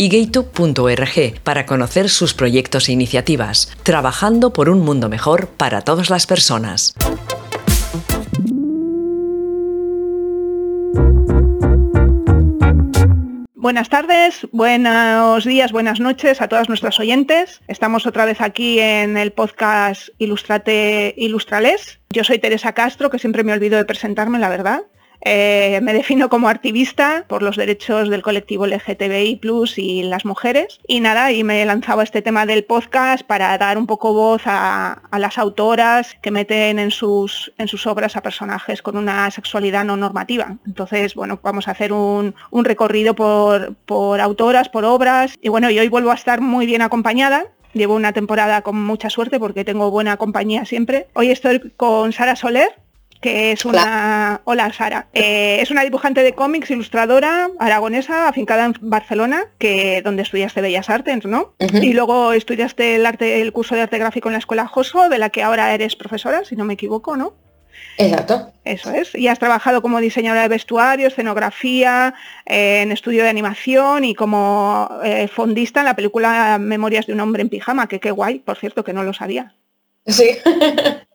y gaytube.org para conocer sus proyectos e iniciativas, trabajando por un mundo mejor para todas las personas. Buenas tardes, buenos días, buenas noches a todas nuestras oyentes. Estamos otra vez aquí en el podcast Ilustrate Ilustrales. Yo soy Teresa Castro, que siempre me olvido de presentarme, la verdad. Eh, me defino como activista por los derechos del colectivo LGTBI y las mujeres. Y nada, y me he lanzado a este tema del podcast para dar un poco voz a, las autoras que meten en sus, en sus obras a personajes con una sexualidad no normativa. Entonces, bueno, vamos a hacer un, recorrido por, por autoras, por obras. Y bueno, y hoy vuelvo a estar muy bien acompañada Llevo una temporada con mucha suerte porque tengo buena compañía siempre. Hoy estoy con Sara Soler, que es una... Hola, Sara. Eh, es una dibujante de cómics, ilustradora aragonesa, afincada en Barcelona, que donde estudiaste Bellas Artes, ¿no? Y luego estudiaste el, arte, el curso de arte gráfico en la Escuela Joso, de la que ahora eres profesora, si no me equivoco, ¿no? Exacto. Eso es. Y has trabajado como diseñadora de vestuario, escenografía, eh, en estudio de animación y como eh, fondista en la película Memorias de un hombre en pijama, que qué guay, por cierto, que no lo sabía. Sí.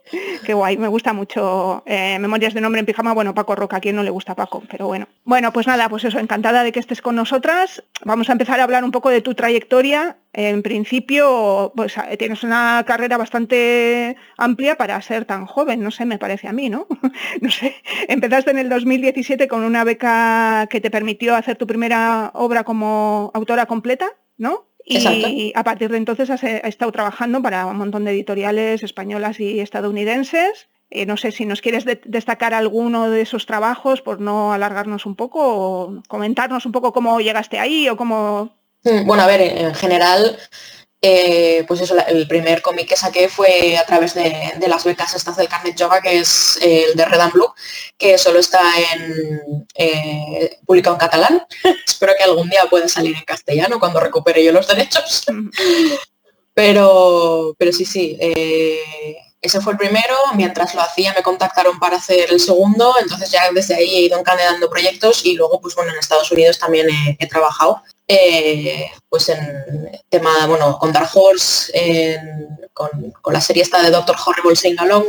Qué guay, me gusta mucho eh, Memorias de Nombre en Pijama. Bueno, Paco Roca, a no le gusta Paco, pero bueno. Bueno, pues nada, pues eso, encantada de que estés con nosotras. Vamos a empezar a hablar un poco de tu trayectoria. En principio, pues eh, tienes una carrera bastante amplia para ser tan joven, no sé, me parece a mí, ¿no? no sé. Empezaste en el 2017 con una beca que te permitió hacer tu primera obra como autora completa, ¿no? Y a partir de entonces has, eh, estado trabajando para un montón de editoriales españolas y estadounidenses. Eh, no sé si nos quieres destacar alguno de esos trabajos por no alargarnos un poco o comentarnos un poco cómo llegaste ahí o cómo... Mm, bueno, a ver, en general eh, pues eso, el primer cómic que saqué fue a través de, las becas estas del Carnet Yoga, que es el de Red and Blue, que solo está en, eh, publicado en catalán. Espero que algún día pueda salir en castellano cuando recupere yo los derechos. pero, pero sí, sí. Eh, ese fue el primero, mientras lo hacía me contactaron para hacer el segundo, entonces ya desde ahí he ido encandidando proyectos y luego pues bueno en Estados Unidos también he trabajado eh, pues en tema, bueno, con Dark Horse, con, la serie esta de Doctor Horrible Sing Along,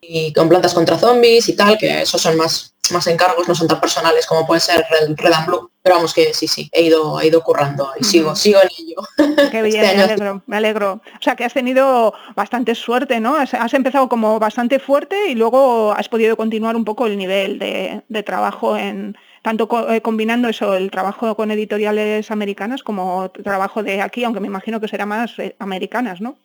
y con plantas contra zombies y tal, que esos son más, más encargos, no son tan personales como puede ser el Red and Blue. Pero vamos que sí, sí, he ido, he ido currando y sigo, sigo en ello. Qué bien, este me alegro, me alegro. O sea que has tenido bastante suerte, ¿no? Has, empezado como bastante fuerte y luego has podido continuar un poco el nivel de trabajo en, tanto eh, combinando eso, el trabajo con editoriales americanas como trabajo de aquí, aunque me imagino que será más eh, americanas, ¿no?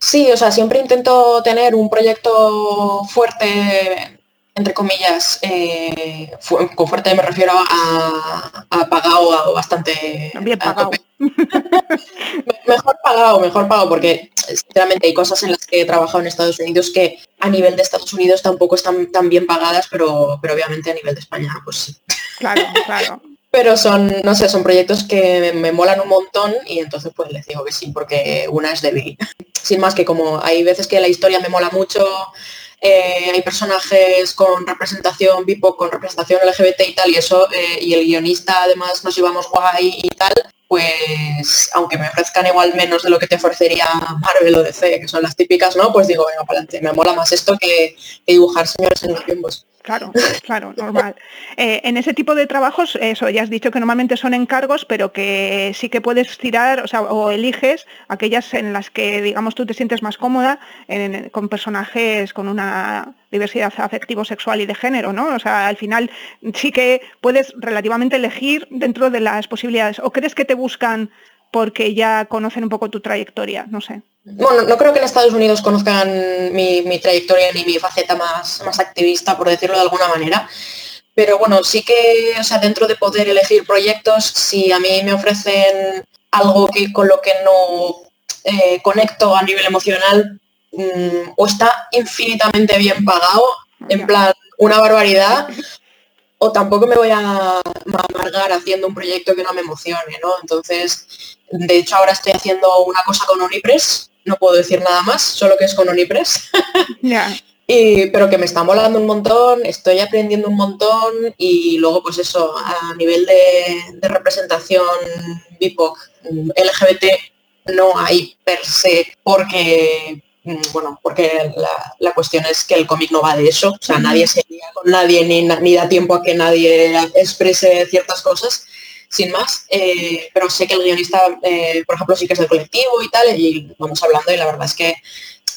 Sí, o sea, siempre intento tener un proyecto fuerte entre comillas, eh, con fuerte me refiero a, a pagado bastante... Bien pagado. mejor pagado, mejor pagado, porque sinceramente hay cosas en las que he trabajado en Estados Unidos que a nivel de Estados Unidos tampoco están tan bien pagadas, pero, pero obviamente a nivel de España, pues sí. Claro, claro. pero son, no sé, son proyectos que me, molan un montón y entonces pues les digo que sí, porque una es débil. Sin más que como hay veces que la historia me mola mucho, eh, hay personajes con representación BIPOC, con representación LGBT y tal, y eso, eh, y el guionista además nos llevamos guay y tal, pues aunque me ofrezcan igual menos de lo que te ofrecería Marvel o DC, que son las típicas, ¿no? Pues digo, venga, para adelante, me mola más esto que, dibujar señores en los tiempos. Claro, claro, normal. Eh, en ese tipo de trabajos, eso, ya has dicho que normalmente son encargos, pero que sí que puedes tirar, o sea, o eliges aquellas en las que, digamos, tú te sientes más cómoda con personajes con una diversidad afectivo, sexual y de género, ¿no? O sea, al final sí que puedes relativamente elegir dentro de las posibilidades. ¿O crees que te buscan porque ya conocen un poco tu trayectoria? No sé. Bueno, no creo que en Estados Unidos conozcan mi, trayectoria ni mi faceta más, más activista, por decirlo de alguna manera. pero bueno, sí que, o sea, dentro de poder elegir proyectos, si a mí me ofrecen algo que con lo que no eh, conecto a nivel emocional, mm, o está infinitamente bien pagado, en plan, una barbaridad, o tampoco me voy a amargar haciendo un proyecto que no me emocione, ¿no? Entonces, de hecho ahora estoy haciendo una cosa con Onipress, no puedo decir nada más, solo que es con Onipress. y, pero que me está molando un montón, estoy aprendiendo un montón y luego pues eso, a nivel de, representación BIPOC, LGBT no hay per se porque Mm, bueno, porque la, cuestión es que el cómic no va de eso, o sea, nadie se lía con nadie ni, ni, da tiempo a que nadie exprese ciertas cosas, sin más, eh, pero sé que el guionista, eh, por ejemplo, sí que es del colectivo y tal, y vamos hablando y la verdad es que,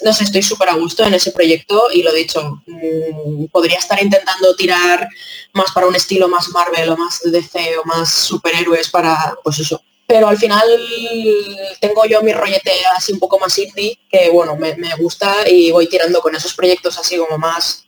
no sé, estoy súper a gusto en ese proyecto y lo dicho, mm, podría estar intentando tirar más para un estilo más Marvel o más DC o más superhéroes para, pues eso, pero al final tengo yo mi rollete así un poco más indie, que bueno, me, gusta y voy tirando con esos proyectos así como más,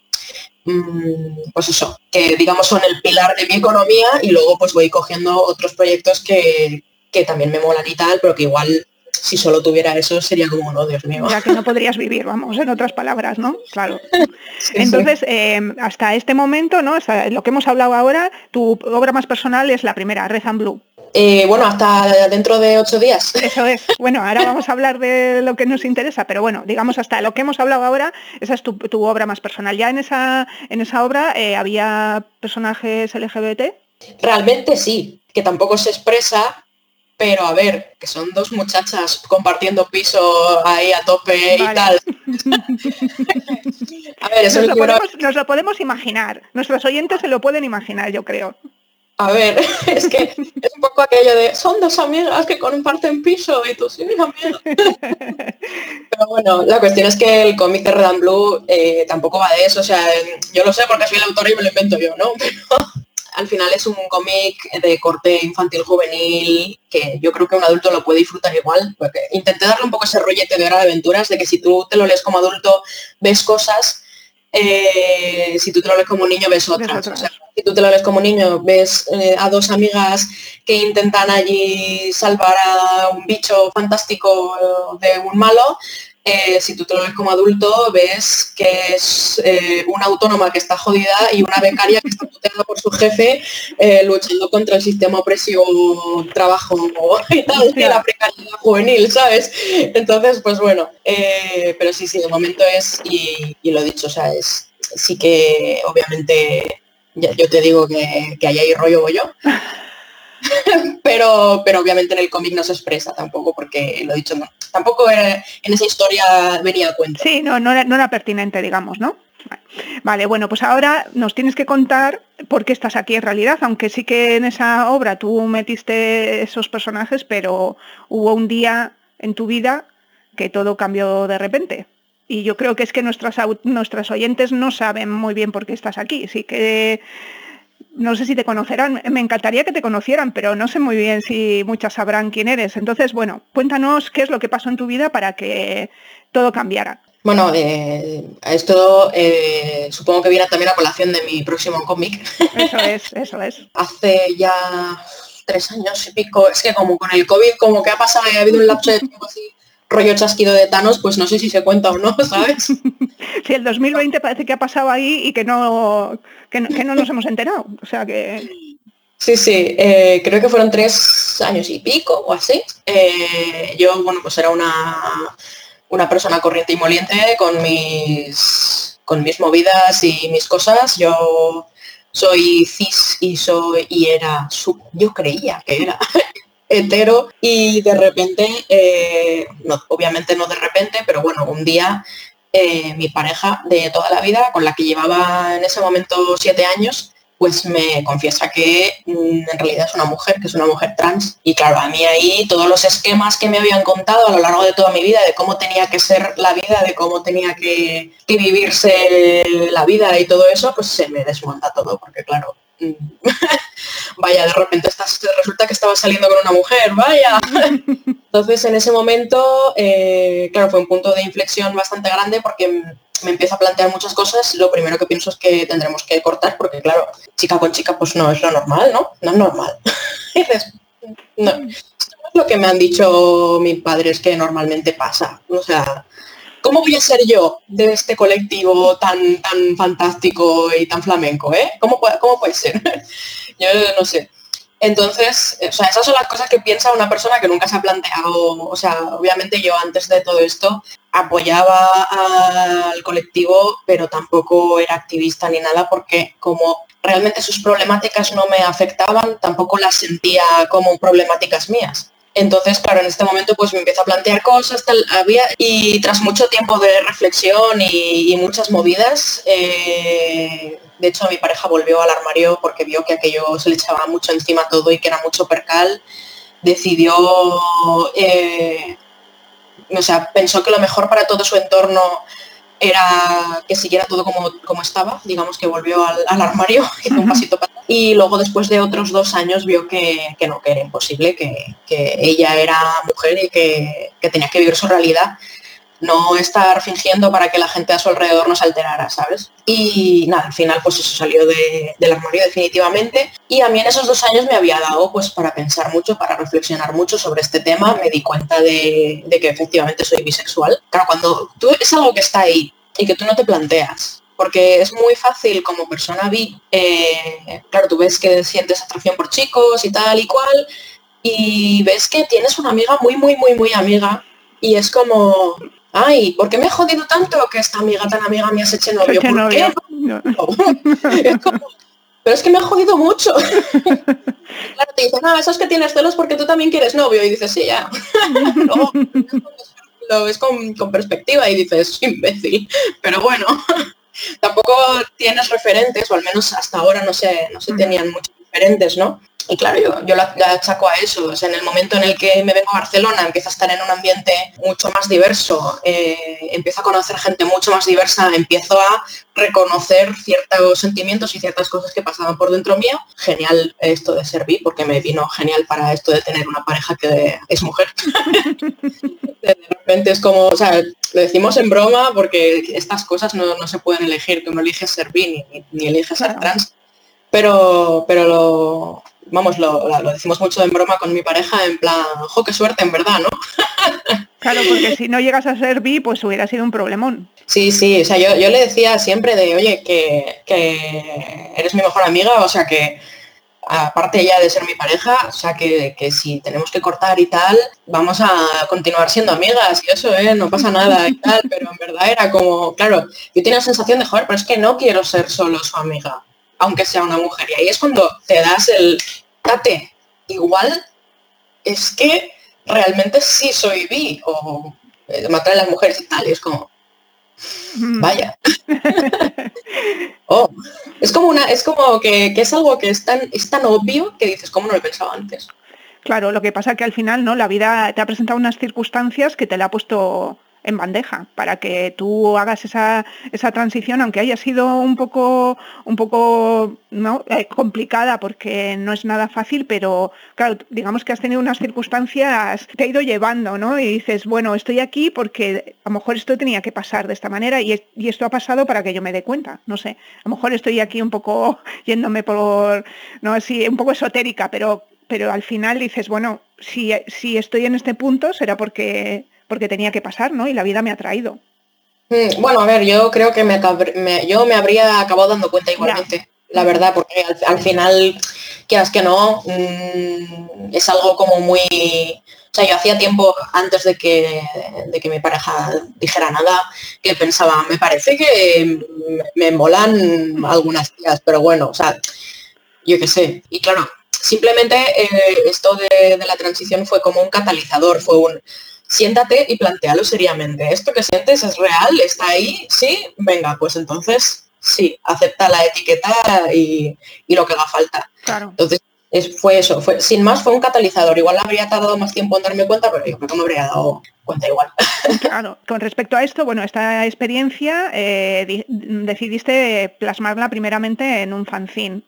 mm, pues eso, que digamos son el pilar de mi economía y luego pues voy cogiendo otros proyectos que, también me molan y tal, pero que igual si solo tuviera eso sería como, no, Dios mío. Ya que no podrías vivir, vamos, en otras palabras, ¿no? Claro. Entonces, eh, hasta este momento, ¿no? lo que hemos hablado ahora, tu obra más personal es la primera, Red and Blue. Eh, bueno, hasta dentro de ocho días. Eso es. Bueno, ahora vamos a hablar de lo que nos interesa, pero bueno, digamos hasta lo que hemos hablado ahora, esa es tu, obra más personal. ¿Ya en esa, en esa obra eh, había personajes LGBT? Realmente sí, que tampoco se expresa, pero a ver, que son dos muchachas compartiendo piso ahí a tope y tal. a ver, eso nos lo podemos imaginar. Nuestros oyentes se lo pueden imaginar, yo creo. A ver, es que es un poco aquello de son dos amigas que comparten piso y tú sí, amiga. Pero bueno, la cuestión es que el cómic de Red and Blue eh, tampoco va de eso. O sea, yo lo sé porque soy el autor y me lo invento yo, ¿no? Pero al final es un cómic de corte infantil juvenil que yo creo que un adulto lo puede disfrutar igual. Porque intenté darle un poco ese rollete de hora de aventuras, de que si tú te lo lees como adulto, ves cosas eh, si tú te lo lees como niño ves otras. si tú te lo lees como niño ves eh, a dos amigas que intentan allí salvar a un bicho fantástico de un malo, eh, si tú te lo ves como adulto, ves que es eh, una autónoma que está jodida y una becaria que está tutelada por su jefe eh, luchando contra el sistema opresivo trabajo y tal, de la precariedad juvenil, ¿sabes? Entonces, pues bueno, pero sí, sí, de momento es, y, lo dicho, o sea, es sí que obviamente yo te digo que, que ahí hay rollo yo. pero, pero obviamente en el cómic no se expresa tampoco, porque lo dicho, no, tampoco en esa historia venía a cuenta. Sí, no, no era, pertinente, digamos, ¿no? Vale, bueno, pues ahora nos tienes que contar por qué estás aquí en realidad, aunque sí que en esa obra tú metiste esos personajes, pero hubo un día en tu vida que todo cambió de repente. Y yo creo que es que nuestras, nuestras oyentes no saben muy bien por qué estás aquí. Sí que no sé si te conocerán, me encantaría que te conocieran, pero no sé muy bien si muchas sabrán quién eres. Entonces, bueno, cuéntanos qué es lo que pasó en tu vida para que todo cambiara. Bueno, eh, esto eh, supongo que viene también a colación de mi próximo cómic. Eso es, eso es. Hace ya tres años y pico, es que como con el COVID, como que ha pasado ha habido un lapso de tiempo así rollo chasquido de Thanos, pues no sé si se cuenta o no, ¿sabes? sí, el 2020 parece que ha pasado ahí y que no, que no, nos hemos enterado. O sea que. Sí, sí, eh, creo que fueron tres años y pico o así. Eh, yo, bueno, pues era una, una persona corriente y moliente con mis, con mis movidas y mis cosas. Yo soy cis y soy y era, yo creía que era hetero y de repente, eh, no, obviamente no de repente, pero bueno, un día eh, mi pareja de toda la vida, con la que llevaba en ese momento siete años, pues me confiesa que mm, en realidad es una mujer, que es una mujer trans. Y claro, a mí ahí todos los esquemas que me habían contado a lo largo de toda mi vida, de cómo tenía que ser la vida, de cómo tenía que, que vivirse la vida y todo eso, pues se me desmonta todo, porque claro, vaya, de repente estás, resulta que estaba saliendo con una mujer, vaya. Entonces en ese momento, eh, claro, fue un punto de inflexión bastante grande porque me empiezo a plantear muchas cosas, lo primero que pienso es que tendremos que cortar, porque claro, chica con chica pues no es lo normal, ¿no? No es normal. no, es lo que me han dicho mis padres que normalmente pasa. O sea, ¿cómo voy a ser yo de este colectivo tan, tan fantástico y tan flamenco? ¿eh? ¿Cómo, cómo puede ser? yo no sé. Entonces, o sea, esas son las cosas que piensa una persona que nunca se ha planteado, o sea, obviamente yo antes de todo esto apoyaba al colectivo, pero tampoco era activista ni nada porque como realmente sus problemáticas no me afectaban, tampoco las sentía como problemáticas mías. Entonces, claro, en este momento pues me empiezo a plantear cosas, había, y tras mucho tiempo de reflexión y, muchas movidas, eh, de hecho mi pareja volvió al armario porque vio que aquello se le echaba mucho encima todo y que era mucho percal, decidió, eh, o sea, pensó que lo mejor para todo su entorno era que siguiera todo como, como estaba, digamos que volvió al, armario, un pasito para y luego después de otros dos años vio que, no, que era imposible, que, ella era mujer y que, tenía que vivir su realidad, no estar fingiendo para que la gente a su alrededor no se alterara, ¿sabes? Y nada, al final pues eso salió del armario definitivamente y a mí en esos dos años me había dado pues para pensar mucho, para reflexionar mucho sobre este tema, me di cuenta de, de que efectivamente soy bisexual. Claro, cuando tú es algo que está ahí y que tú no te planteas, porque es muy fácil como persona bi, eh, claro, tú ves que sientes atracción por chicos y tal y cual, y ves que tienes una amiga muy, muy, muy, muy amiga, y es como, ay, ¿por qué me he jodido tanto que esta amiga tan amiga me has hecho novio? ¿Por qué? pero es que me ha jodido mucho. claro, te dicen, no, eso es que tienes celos porque tú también quieres novio, y dices, sí, ya. lo ves con, con, perspectiva y dices, imbécil. Pero bueno, tampoco tienes referentes, o al menos hasta ahora no se, no se tenían muchos referentes, ¿no? Y claro, yo, yo la, achaco a eso. en el momento en el que me vengo a Barcelona, empiezo a estar en un ambiente mucho más diverso, eh, empiezo a conocer gente mucho más diversa, empiezo a reconocer ciertos sentimientos y ciertas cosas que pasaban por dentro mío. Genial esto de ser bi, porque me vino genial para esto de tener una pareja que es mujer. de repente es como, o sea, lo decimos en broma porque estas cosas no, se pueden elegir, que uno elige ser bi ni, ni elige ser trans. Pero, pero lo, vamos, lo, decimos mucho en broma con mi pareja, en plan, jo, qué suerte, en verdad, ¿no? Claro, porque si no llegas a ser bi, pues hubiera sido un problemón. Sí, sí, o sea, yo, le decía siempre de, oye, que, eres mi mejor amiga, o sea, que aparte ya de ser mi pareja, o sea, que, si tenemos que cortar y tal, vamos a continuar siendo amigas y eso, ¿eh? No pasa nada y tal, pero en verdad era como, claro, yo tenía la sensación de, joder, pero es que no quiero ser solo su amiga aunque sea una mujer. Y ahí es cuando te das el date. Igual es que realmente sí soy bi o eh, matar a las mujeres y tal. Y es como, vaya. oh, es como una, es como que, es algo que es tan, es tan obvio que dices, ¿cómo no lo he pensado antes? Claro, lo que pasa que al final, ¿no? La vida te ha presentado unas circunstancias que te la ha puesto en bandeja para que tú hagas esa, esa transición, aunque haya sido un poco, un poco ¿no? Eh, complicada porque no es nada fácil, pero claro, digamos que has tenido unas circunstancias, te ha ido llevando, ¿no? Y dices, bueno, estoy aquí porque a lo mejor esto tenía que pasar de esta manera y, y esto ha pasado para que yo me dé cuenta, no sé, a lo mejor estoy aquí un poco yéndome por, no así, un poco esotérica, pero pero al final dices, bueno, si, si estoy en este punto será porque porque tenía que pasar, ¿no? Y la vida me ha traído. Mm, bueno, a ver, yo creo que me, yo me habría acabado dando cuenta igualmente, la verdad, porque al, final, quieras que no, mm, es algo como muy... O sea, yo hacía tiempo antes de que, de que mi pareja dijera nada, que pensaba, me parece que me molan algunas tías, pero bueno, o sea, yo qué sé. Y claro, simplemente eh, esto de, de la transición fue como un catalizador, fue un siéntate y plantealo seriamente. ¿Esto que sientes es real? ¿Está ahí? Sí, venga, pues entonces sí, acepta la etiqueta y, lo que haga falta. Claro. Entonces, fue eso, fue, sin más fue un catalizador. Igual habría tardado más tiempo en darme cuenta, pero yo creo que me habría dado cuenta igual. Claro, con respecto a esto, bueno, esta experiencia eh, decidiste plasmarla primeramente en un fanzine.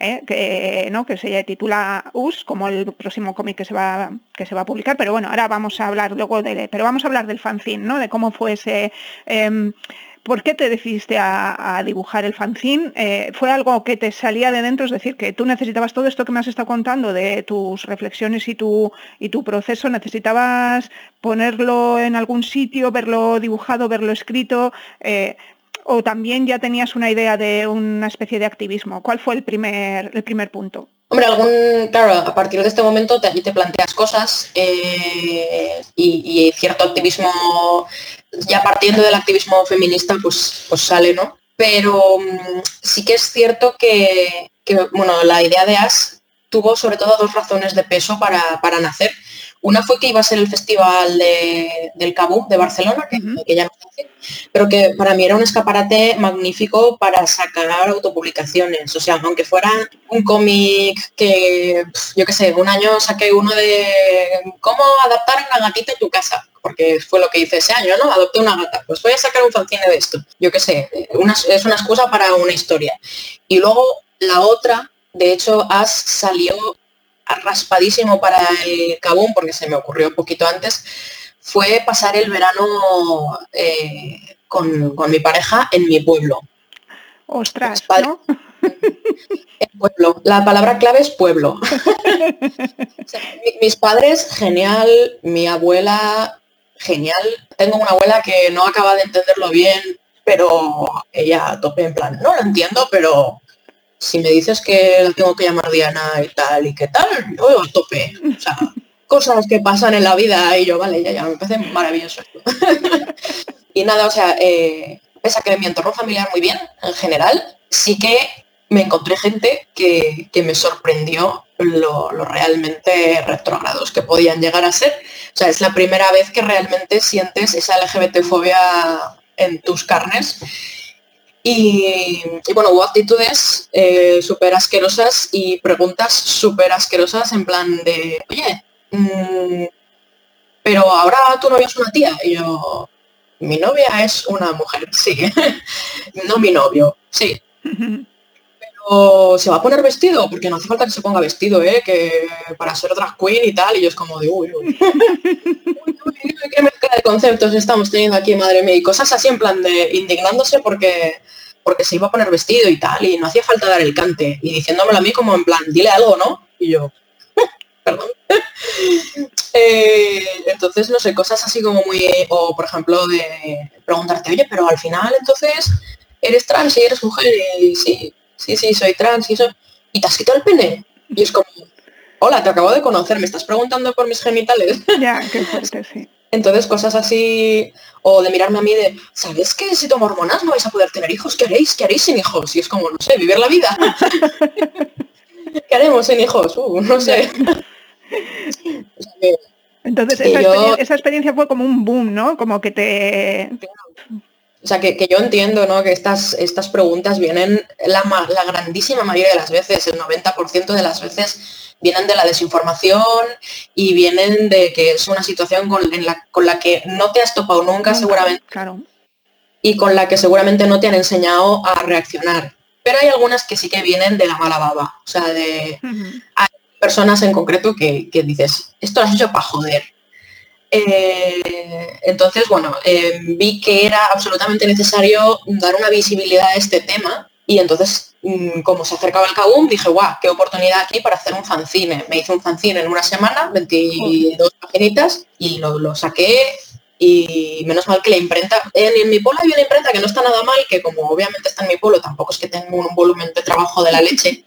¿Eh? que, ¿no? que se titula US, como el próximo cómic que se va que se va a publicar, pero bueno, ahora vamos a hablar luego de, pero vamos a hablar del fanzine, ¿no? De cómo fue ese em, ¿Por qué te decidiste a, dibujar el fanzine? Eh, ¿Fue algo que te salía de dentro? Es decir, que tú necesitabas todo esto que me has estado contando de tus reflexiones y tu, y tu proceso, necesitabas ponerlo en algún sitio, verlo dibujado, verlo escrito. Eh, o también ya tenías una idea de una especie de activismo? ¿Cuál fue el primer, el primer punto? Hombre, algún, claro, a partir de este momento te, te planteas cosas eh, y, cierto activismo, ya partiendo del activismo feminista, pues, pues sale, ¿no? Pero mm, sí que es cierto que, bueno, la idea de As tuvo sobre todo dos razones de peso para, para nacer. Una fue que iba a ser el festival del Cabú de Barcelona, que, ya no hace, pero que para mí era un escaparate magnífico para sacar autopublicaciones. O sea, aunque fuera un cómic que, yo qué sé, un año saqué uno de cómo adaptar una gatita en tu casa, porque fue lo que hice ese año, ¿no? Adopté una gata. Pues voy a sacar un fanzine de esto. Yo qué sé, es una excusa para una historia. Y luego la otra, de hecho, As salió raspadísimo para el Cabún, porque se me ocurrió un poquito antes, fue pasar el verano eh, con, mi pareja en mi pueblo. Ostras, pueblo. La palabra clave es pueblo. mis padres, genial. Mi abuela, genial. Tengo una abuela que no acaba de entenderlo bien, pero ella tope en plan, no lo entiendo, pero si me dices que la tengo que llamar Diana y tal y qué tal, yo tope. O sea, cosas que pasan en la vida y yo, vale, ya, ya, me parece maravilloso y nada, o sea, eh, pese a que mi entorno familiar muy bien, en general, sí que me encontré gente que, me sorprendió lo, realmente retrógrados que podían llegar a ser. O sea, es la primera vez que realmente sientes esa LGBT-fobia en tus carnes y, bueno, hubo actitudes eh, súper asquerosas y preguntas súper asquerosas en plan de, oye, mm, pero ahora tu novia es una tía. Y yo, mi novia es una mujer, sí. no mi novio, sí. Se va a poner vestido, porque no hace falta que se ponga vestido, ¿eh? Que para ser otra queen y tal, y yo es como de, uy, uy. qué mezcla de conceptos estamos teniendo aquí, madre mía, y cosas así en plan de indignándose porque porque se iba a poner vestido y tal, y no hacía falta dar el cante, y diciéndomelo a mí como en plan, dile algo, ¿no? Y yo, perdón. Eh, entonces, no sé, cosas así como muy, o por ejemplo, de preguntarte, oye, pero al final entonces eres trans y eres mujer, y sí, sí, sí, soy trans y eso, y te has quitado el pene. Y es como, hola, te acabo de conocer, me estás preguntando por mis genitales. Ya, qué fuerte, sí. Entonces, cosas así, o de mirarme a mí de, ¿sabes que si tomo hormonas no vais a poder tener hijos? ¿Qué haréis? ¿Qué haréis sin hijos? Y es como, no sé, vivir la vida. ¿Qué haremos sin hijos? Uh, no sé. Entonces, esa, experiencia, fue como un boom, ¿no? Como que te... O sea, que, yo entiendo, ¿no? Que estas, estas preguntas vienen la, la grandísima mayoría de las veces, el 90% de las veces vienen de la desinformación y vienen de que es una situación con, la, con la que no te has topado nunca, seguramente. Claro. Y con la que seguramente no te han enseñado a reaccionar. Pero hay algunas que sí que vienen de la mala baba. O sea, de hay personas en concreto que, dices, esto lo has hecho para joder. Eh, entonces, bueno, eh, vi que era absolutamente necesario dar una visibilidad a este tema y entonces, mm, como se acercaba el Kabum, dije, guau, qué oportunidad aquí para hacer un fanzine. Me hice un fanzine en una semana, 22 paginitas, y lo, saqué y menos mal que la imprenta, en, mi polo hay una imprenta que no está nada mal, que como obviamente está en mi polo, tampoco es que tengo un volumen de trabajo de la leche,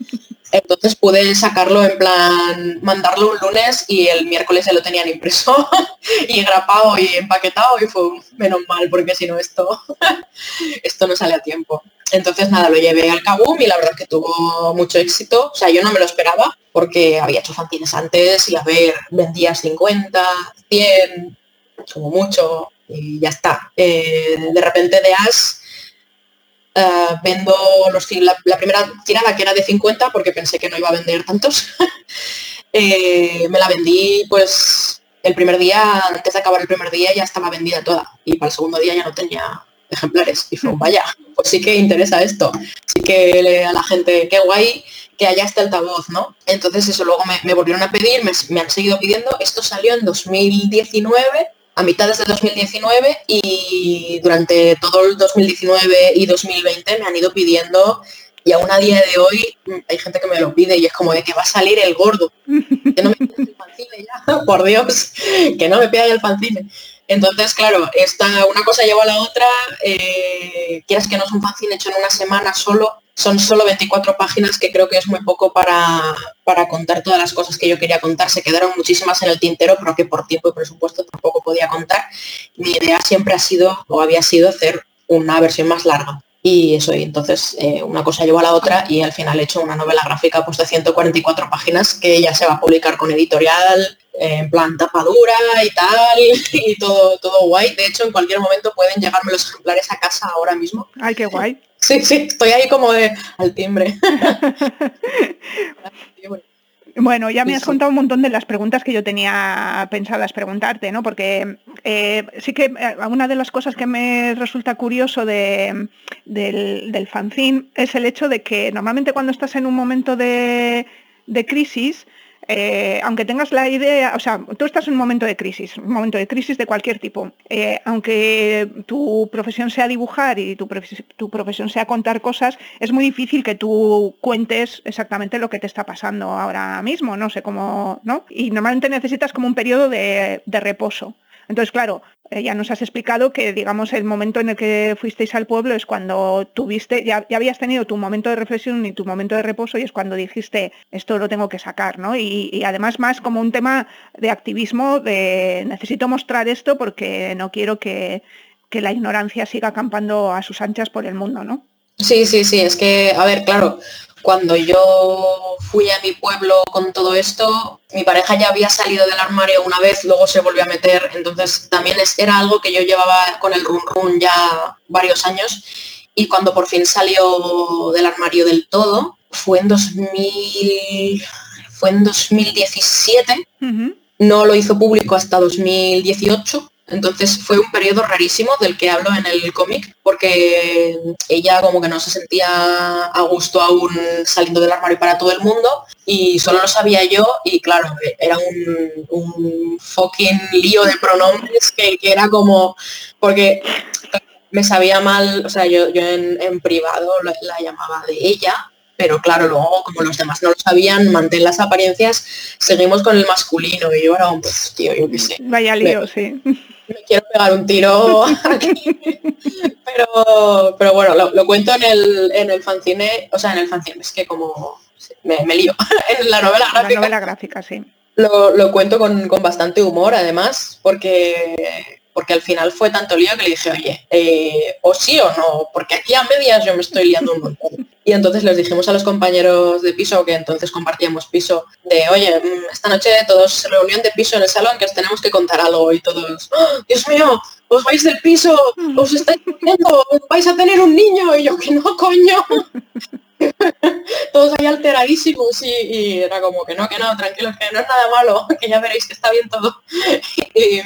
entonces pude sacarlo en plan, mandarlo un lunes y el miércoles ya lo tenían impreso y grapado y empaquetado y fue menos mal porque si no esto, esto no sale a tiempo. Entonces nada, lo llevé al Kabum y la verdad que tuvo mucho éxito. O sea, yo no me lo esperaba porque había hecho fanzines antes y a ver, vendías 50, 100, como mucho y ya está. Eh, de repente de As eh, vendo los, la, primera tirada que era de 50 porque pensé que no iba a vender tantos. Eh, me la vendí pues el primer día, antes de acabar el primer día ya estaba vendida toda y para el segundo día ya no tenía ejemplares. Y fue, vaya, pues sí que interesa esto. Sí que a la gente, qué guay que haya este altavoz, ¿no? Entonces eso luego me, volvieron a pedir, me, me, han seguido pidiendo. Esto salió en 2019 a mitades de 2019 y durante todo el 2019 y 2020 me han ido pidiendo y aún a día de hoy mm, hay gente que me lo pide y es como de que va a salir el gordo. Que no me el fanzine ya, por Dios, que no me pida el fanzine. Entonces, claro, esta, una cosa lleva a la otra, eh, quieras que no es un fanzine hecho en una semana solo, son solo 24 páginas que creo que es muy poco para, para, contar todas las cosas que yo quería contar. Se quedaron muchísimas en el tintero, pero que por tiempo y presupuesto tampoco podía contar. Mi idea siempre ha sido o había sido hacer una versión más larga. Y eso, y entonces eh, una cosa lleva a la otra y al final he hecho una novela gráfica pues, de 144 páginas que ya se va a publicar con editorial, en plan tapadura y tal, y todo, todo guay. De hecho, en cualquier momento pueden llegarme los ejemplares a casa ahora mismo. Ay, qué guay. Sí, sí, estoy ahí como de al timbre. Bueno, ya me has contado un montón de las preguntas que yo tenía pensadas preguntarte, ¿no? Porque eh, sí que eh, una de las cosas que me resulta curioso de, del, del fanzine es el hecho de que normalmente cuando estás en un momento de, de crisis, eh, aunque tengas la idea, o sea, tú estás en un momento de crisis, un momento de crisis de cualquier tipo, eh, aunque tu profesión sea dibujar y tu, profesión sea contar cosas, es muy difícil que tú cuentes exactamente lo que te está pasando ahora mismo, no sé cómo, ¿no? Y normalmente necesitas como un periodo de reposo. Entonces, claro, ya nos has explicado que, digamos, el momento en el que fuisteis al pueblo es cuando tuviste, ya, habías tenido tu momento de reflexión y tu momento de reposo y es cuando dijiste, esto lo tengo que sacar, ¿no? Y, además más como un tema de activismo, de necesito mostrar esto porque no quiero que, que la ignorancia siga acampando a sus anchas por el mundo, ¿no? Sí, sí, sí, es que, a ver, claro, cuando yo fui a mi pueblo con todo esto, mi pareja ya había salido del armario una vez, luego se volvió a meter, entonces también era algo que yo llevaba con el run run ya varios años. Y cuando por fin salió del armario del todo, fue en 2000, fue en 2017, no lo hizo público hasta 2018 entonces fue un periodo rarísimo del que hablo en el cómic, porque ella como que no se sentía a gusto aún saliendo del armario para todo el mundo y solo lo sabía yo y claro, era un, fucking lío de pronombres que, era como, porque me sabía mal, o sea, yo, yo en, privado la, la llamaba de ella, pero claro, luego como los demás no lo sabían, mantén las apariencias, seguimos con el masculino y yo era un pues, tío, yo qué sé. Vaya lío, sí me quiero pegar un tiro aquí. pero, pero bueno, lo, cuento en el, en el fanzine, o sea, en el fanzine, es que como me, me lío, en la novela gráfica. La novela gráfica, sí. Lo, lo cuento con, con, bastante humor, además, porque porque al final fue tanto lío que le dije, oye, eh, o sí o no, porque aquí a medias yo me estoy liando un montón. Y entonces les dijimos a los compañeros de piso, que entonces compartíamos piso, de, oye, mm, esta noche todos reunión de piso en el salón, que os tenemos que contar algo y todos, ¡Oh, Dios mío, os vais del piso, os estáis muriendo, vais a tener un niño, y yo que no, coño. todos ahí alteradísimos y, y, era como que no, que no, tranquilos, que no es nada malo, que ya veréis que está bien todo. y,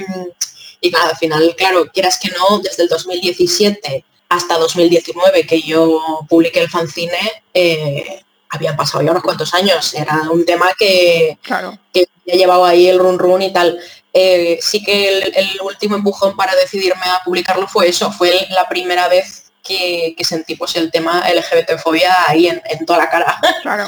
y claro, al final, claro, quieras que no, desde el 2017 hasta 2019 que yo publiqué el fanzine, eh, habían pasado ya unos cuantos años. Era un tema que, claro. que ya llevaba ahí el run run y tal. Eh, sí que el, último empujón para decidirme a publicarlo fue eso, fue la primera vez que, sentí pues el tema LGBTfobia ahí en, en toda la cara. Claro.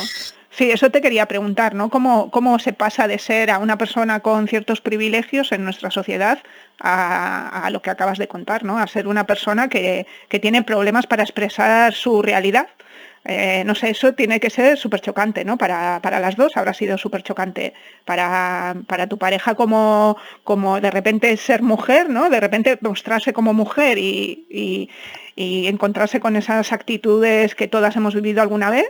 Sí, eso te quería preguntar, ¿no? ¿Cómo, ¿Cómo se pasa de ser a una persona con ciertos privilegios en nuestra sociedad a, lo que acabas de contar, ¿no? A ser una persona que, tiene problemas para expresar su realidad. Eh, no sé, eso tiene que ser súper chocante, ¿no? Para, las dos habrá sido súper chocante. Para, para, tu pareja como, como de repente ser mujer, ¿no? De repente mostrarse como mujer y encontrarse con esas actitudes que todas hemos vivido alguna vez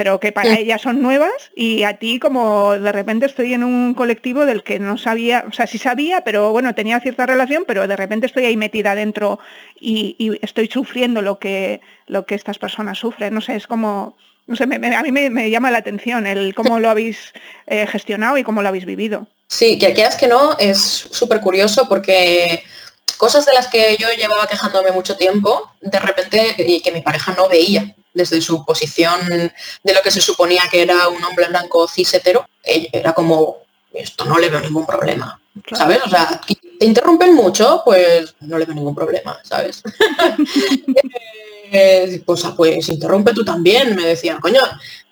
pero que para ellas son nuevas y a ti como de repente estoy en un colectivo del que no sabía, o sea, sí sabía, pero bueno, tenía cierta relación, pero de repente estoy ahí metida dentro y, estoy sufriendo lo que, lo que estas personas sufren. No sé, es como, no sé, a mí me, llama la atención el cómo lo habéis eh, gestionado y cómo lo habéis vivido. Sí, que quieras que no, es súper curioso porque cosas de las que yo llevaba quejándome mucho tiempo, de repente, y que mi pareja no veía desde su posición de lo que se suponía que era un hombre blanco cis hetero, era como, esto no le veo ningún problema, ¿sabes? O sea, te interrumpen mucho, pues no le veo ningún problema, ¿sabes? eh, pues, pues interrumpe tú también, me decían, coño,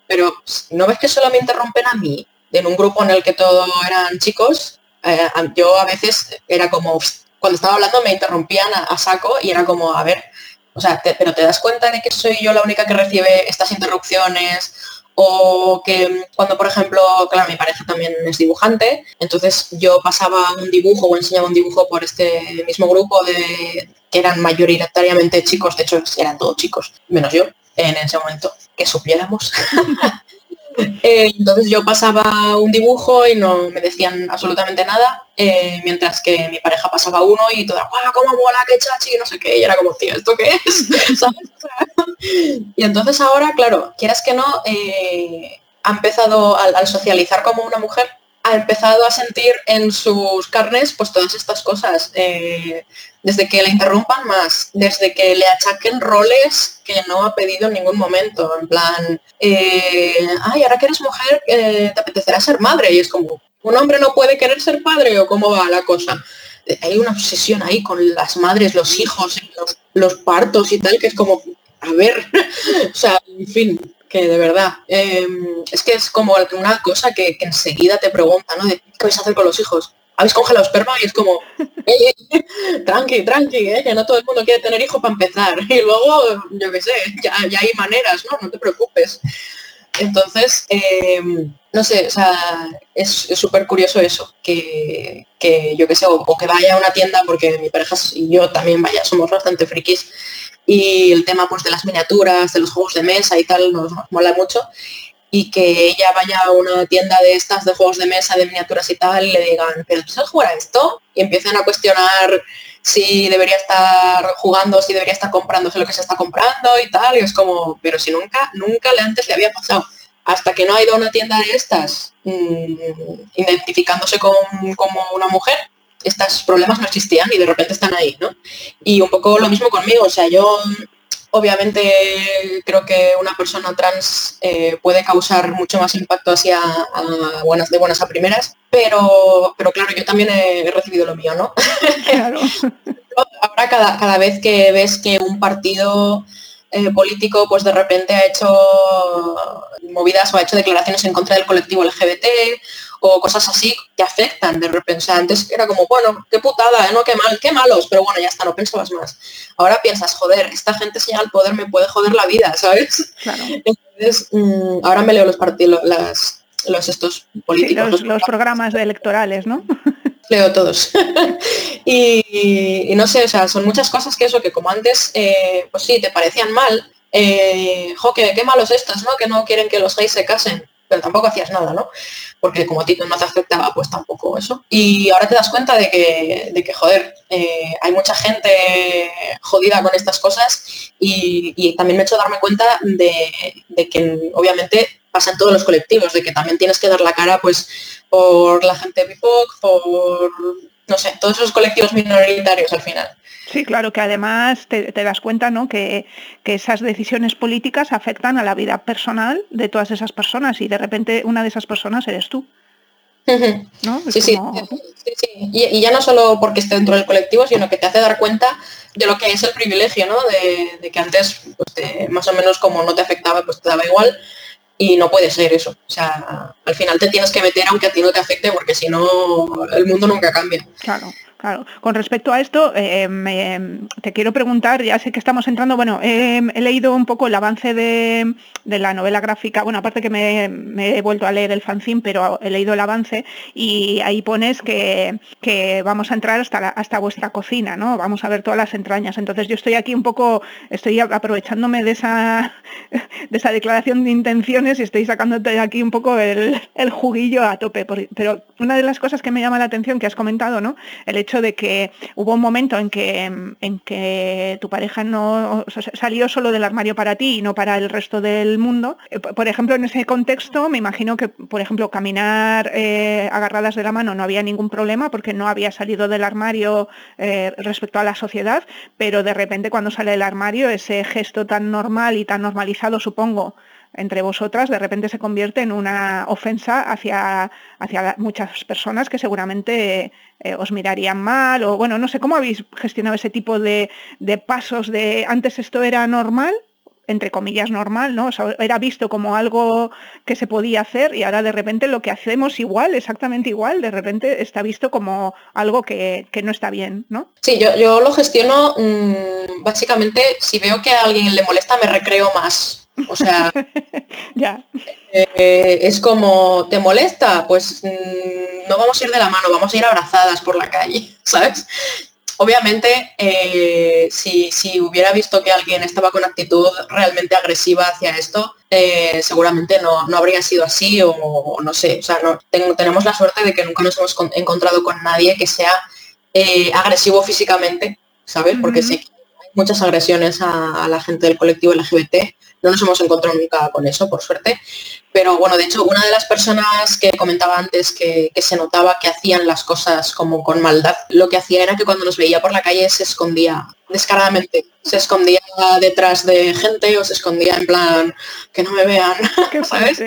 pero ¿no ves que solo me interrumpen a mí? En un grupo en el que todos eran chicos, eh, yo a veces era como, cuando estaba hablando me interrumpían a, saco y era como, a ver, o sea, pero te das cuenta de que soy yo la única que recibe estas interrupciones o que cuando, por ejemplo, claro, mi pareja también es dibujante, entonces yo pasaba un dibujo o enseñaba un dibujo por este mismo grupo de que eran mayoritariamente chicos, de hecho eran todos chicos, menos yo en ese momento, que supiéramos. Eh, entonces yo pasaba un dibujo y no me decían absolutamente nada, eh, mientras que mi pareja pasaba uno y toda, ¡guau, cómo mola, qué chachi! Y no sé qué, y era como, tío, ¿esto qué es? y entonces ahora, claro, quieras que no, eh, ha empezado al, socializar como una mujer, ha empezado a sentir en sus carnes pues todas estas cosas, desde que le interrumpan más, desde que le achaquen roles que no ha pedido en ningún momento, en plan, eh, ay, ahora que eres mujer, eh, te apetecerá ser madre, y es como, un hombre no puede querer ser padre o cómo va la cosa. Hay una obsesión ahí con las madres, los hijos, los, partos y tal, que es como, a ver, o sea, en fin, que de verdad, em, es que es como una cosa que, que enseguida te pregunta, ¿no? ¿Qué vais a hacer con los hijos? habéis congelado esperma y es como, tranqui, tranqui, ¿eh? que no todo el mundo quiere tener hijo para empezar. Y luego, yo qué sé, ya, hay maneras, ¿no? No te preocupes. Entonces, em, no sé, o sea, es súper curioso eso, que, yo qué sé, o, que vaya a una tienda, porque mi pareja y yo también, vaya, somos bastante frikis, y el tema pues de las miniaturas, de los juegos de mesa y tal, nos mola mucho y que ella vaya a una tienda de estas de juegos de mesa, de miniaturas y tal, y le digan, pero tú sabes jugar a esto, y empiezan a cuestionar si debería estar jugando, si debería estar comprándose lo que se está comprando y tal, y es como, pero si nunca, nunca antes le había pasado. Hasta que no ha ido a una tienda de estas, mmm, identificándose como una mujer, estos problemas no existían y de repente están ahí, ¿no? Y un poco lo mismo conmigo, o sea, yo Obviamente creo que una persona trans eh, puede causar mucho más impacto hacia buenas, de buenas a primeras, pero, pero claro, yo también he recibido lo mío, ¿no? Claro. Ahora cada, cada vez que ves que un partido eh, político pues de repente ha hecho movidas o ha hecho declaraciones en contra del colectivo LGBT o cosas así que afectan de repente. antes era como, bueno, qué putada, ¿eh? ¿no? Qué mal, qué malos, pero bueno, ya está, no pensabas más. Ahora piensas, joder, esta gente si al poder me puede joder la vida, ¿sabes? Entonces, mm, ahora me leo los partidos, las, los estos políticos. los, programas electorales, ¿no? leo todos. y, no sé, o sea, son muchas cosas que eso, que como antes, eh, pues sí, te parecían mal. Eh, jo, que, qué malos estos, ¿no? Que no quieren que los gays se casen pero tampoco hacías nada, ¿no? Porque como a ti no te afectaba, pues tampoco eso. Y ahora te das cuenta de que, de que joder, eh, hay mucha gente jodida con estas cosas y, también me he hecho darme cuenta de, que obviamente pasa en todos los colectivos, de que también tienes que dar la cara pues por la gente BIPOC, por, no sé, todos esos colectivos minoritarios al final. Sí, claro, que además te, das cuenta ¿no? que, esas decisiones políticas afectan a la vida personal de todas esas personas y de repente una de esas personas eres tú. Sí, sí, Y, ya no solo porque esté dentro del colectivo, sino que te hace dar cuenta de lo que es el privilegio, ¿no? De, que antes, pues, más o menos como no te afectaba, pues te daba igual. Y no puede ser eso. O sea, al final te tienes que meter aunque a ti no te afecte, porque si no, el mundo nunca cambia. Claro. Claro, con respecto a esto, eh, te quiero preguntar, ya sé que estamos entrando, bueno, he leído un poco el avance de, la novela gráfica, bueno, aparte que me, he vuelto a leer el fanzine, pero he leído el avance y ahí pones que, vamos a entrar hasta, hasta vuestra cocina, ¿no? Vamos a ver todas las entrañas. Entonces yo estoy aquí un poco, estoy aprovechándome de esa, de esa declaración de intenciones y estoy sacándote aquí un poco el, juguillo a tope. pero una de las cosas que me llama la atención que has comentado, ¿no? De que hubo un momento en que, en que tu pareja no salió solo del armario para ti y no para el resto del mundo. Eh, por ejemplo, en ese contexto, me imagino que, por ejemplo, caminar eh, agarradas de la mano no había ningún problema porque no había salido del armario eh, respecto a la sociedad, pero de repente cuando sale del armario, ese gesto tan normal y tan normalizado, supongo, entre vosotras de repente se convierte en una ofensa hacia, hacia muchas personas que seguramente eh, os mirarían mal o bueno, no sé cómo habéis gestionado ese tipo de, de pasos de antes esto era normal entre comillas, normal, ¿no? era visto como algo que se podía hacer y ahora de repente lo que hacemos igual, exactamente igual, de repente está visto como algo que, no está bien, ¿no? Sí, yo, yo lo gestiono mm, básicamente, si veo que a alguien le molesta, me recreo más. O sea, ya. Eh, es como, ¿te molesta? Pues mm, no vamos a ir de la mano, vamos a ir abrazadas por la calle, ¿sabes? Obviamente, eh, si, hubiera visto que alguien estaba con actitud realmente agresiva hacia esto, eh, seguramente no, habría sido así o, no sé. O sea, no, tenemos la suerte de que nunca nos hemos encontrado con nadie que sea agresivo físicamente, ¿sabes? Porque sé que hay muchas agresiones a, a, la gente del colectivo LGBT. No nos hemos encontrado nunca con eso, por suerte. Pero bueno, de hecho, una de las personas que comentaba antes que, se notaba que hacían las cosas como con maldad, lo que hacía era que cuando nos veía por la calle se escondía descaradamente. Se escondía detrás de gente o se escondía en plan que no me vean. ¿Sabes?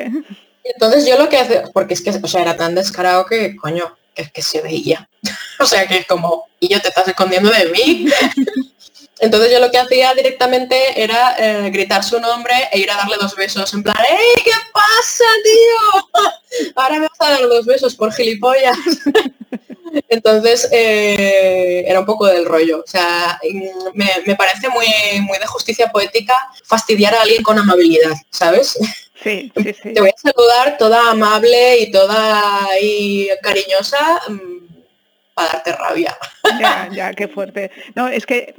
Entonces yo lo que hace, porque es que o sea, era tan descarado que, coño, que es que se veía. o sea que es como, y yo te estás escondiendo de mí. Entonces yo lo que hacía directamente era eh, gritar su nombre e ir a darle dos besos, en plan, ¡Ey, qué pasa, tío! Ahora me vas a dar dos besos por gilipollas. Entonces eh, era un poco del rollo. O sea, me, parece muy, muy de justicia poética fastidiar a alguien con amabilidad, ¿sabes? Sí, sí, sí. Te voy a saludar toda amable y toda y cariñosa mm, para darte rabia. Ya, ya, qué fuerte. No, es que,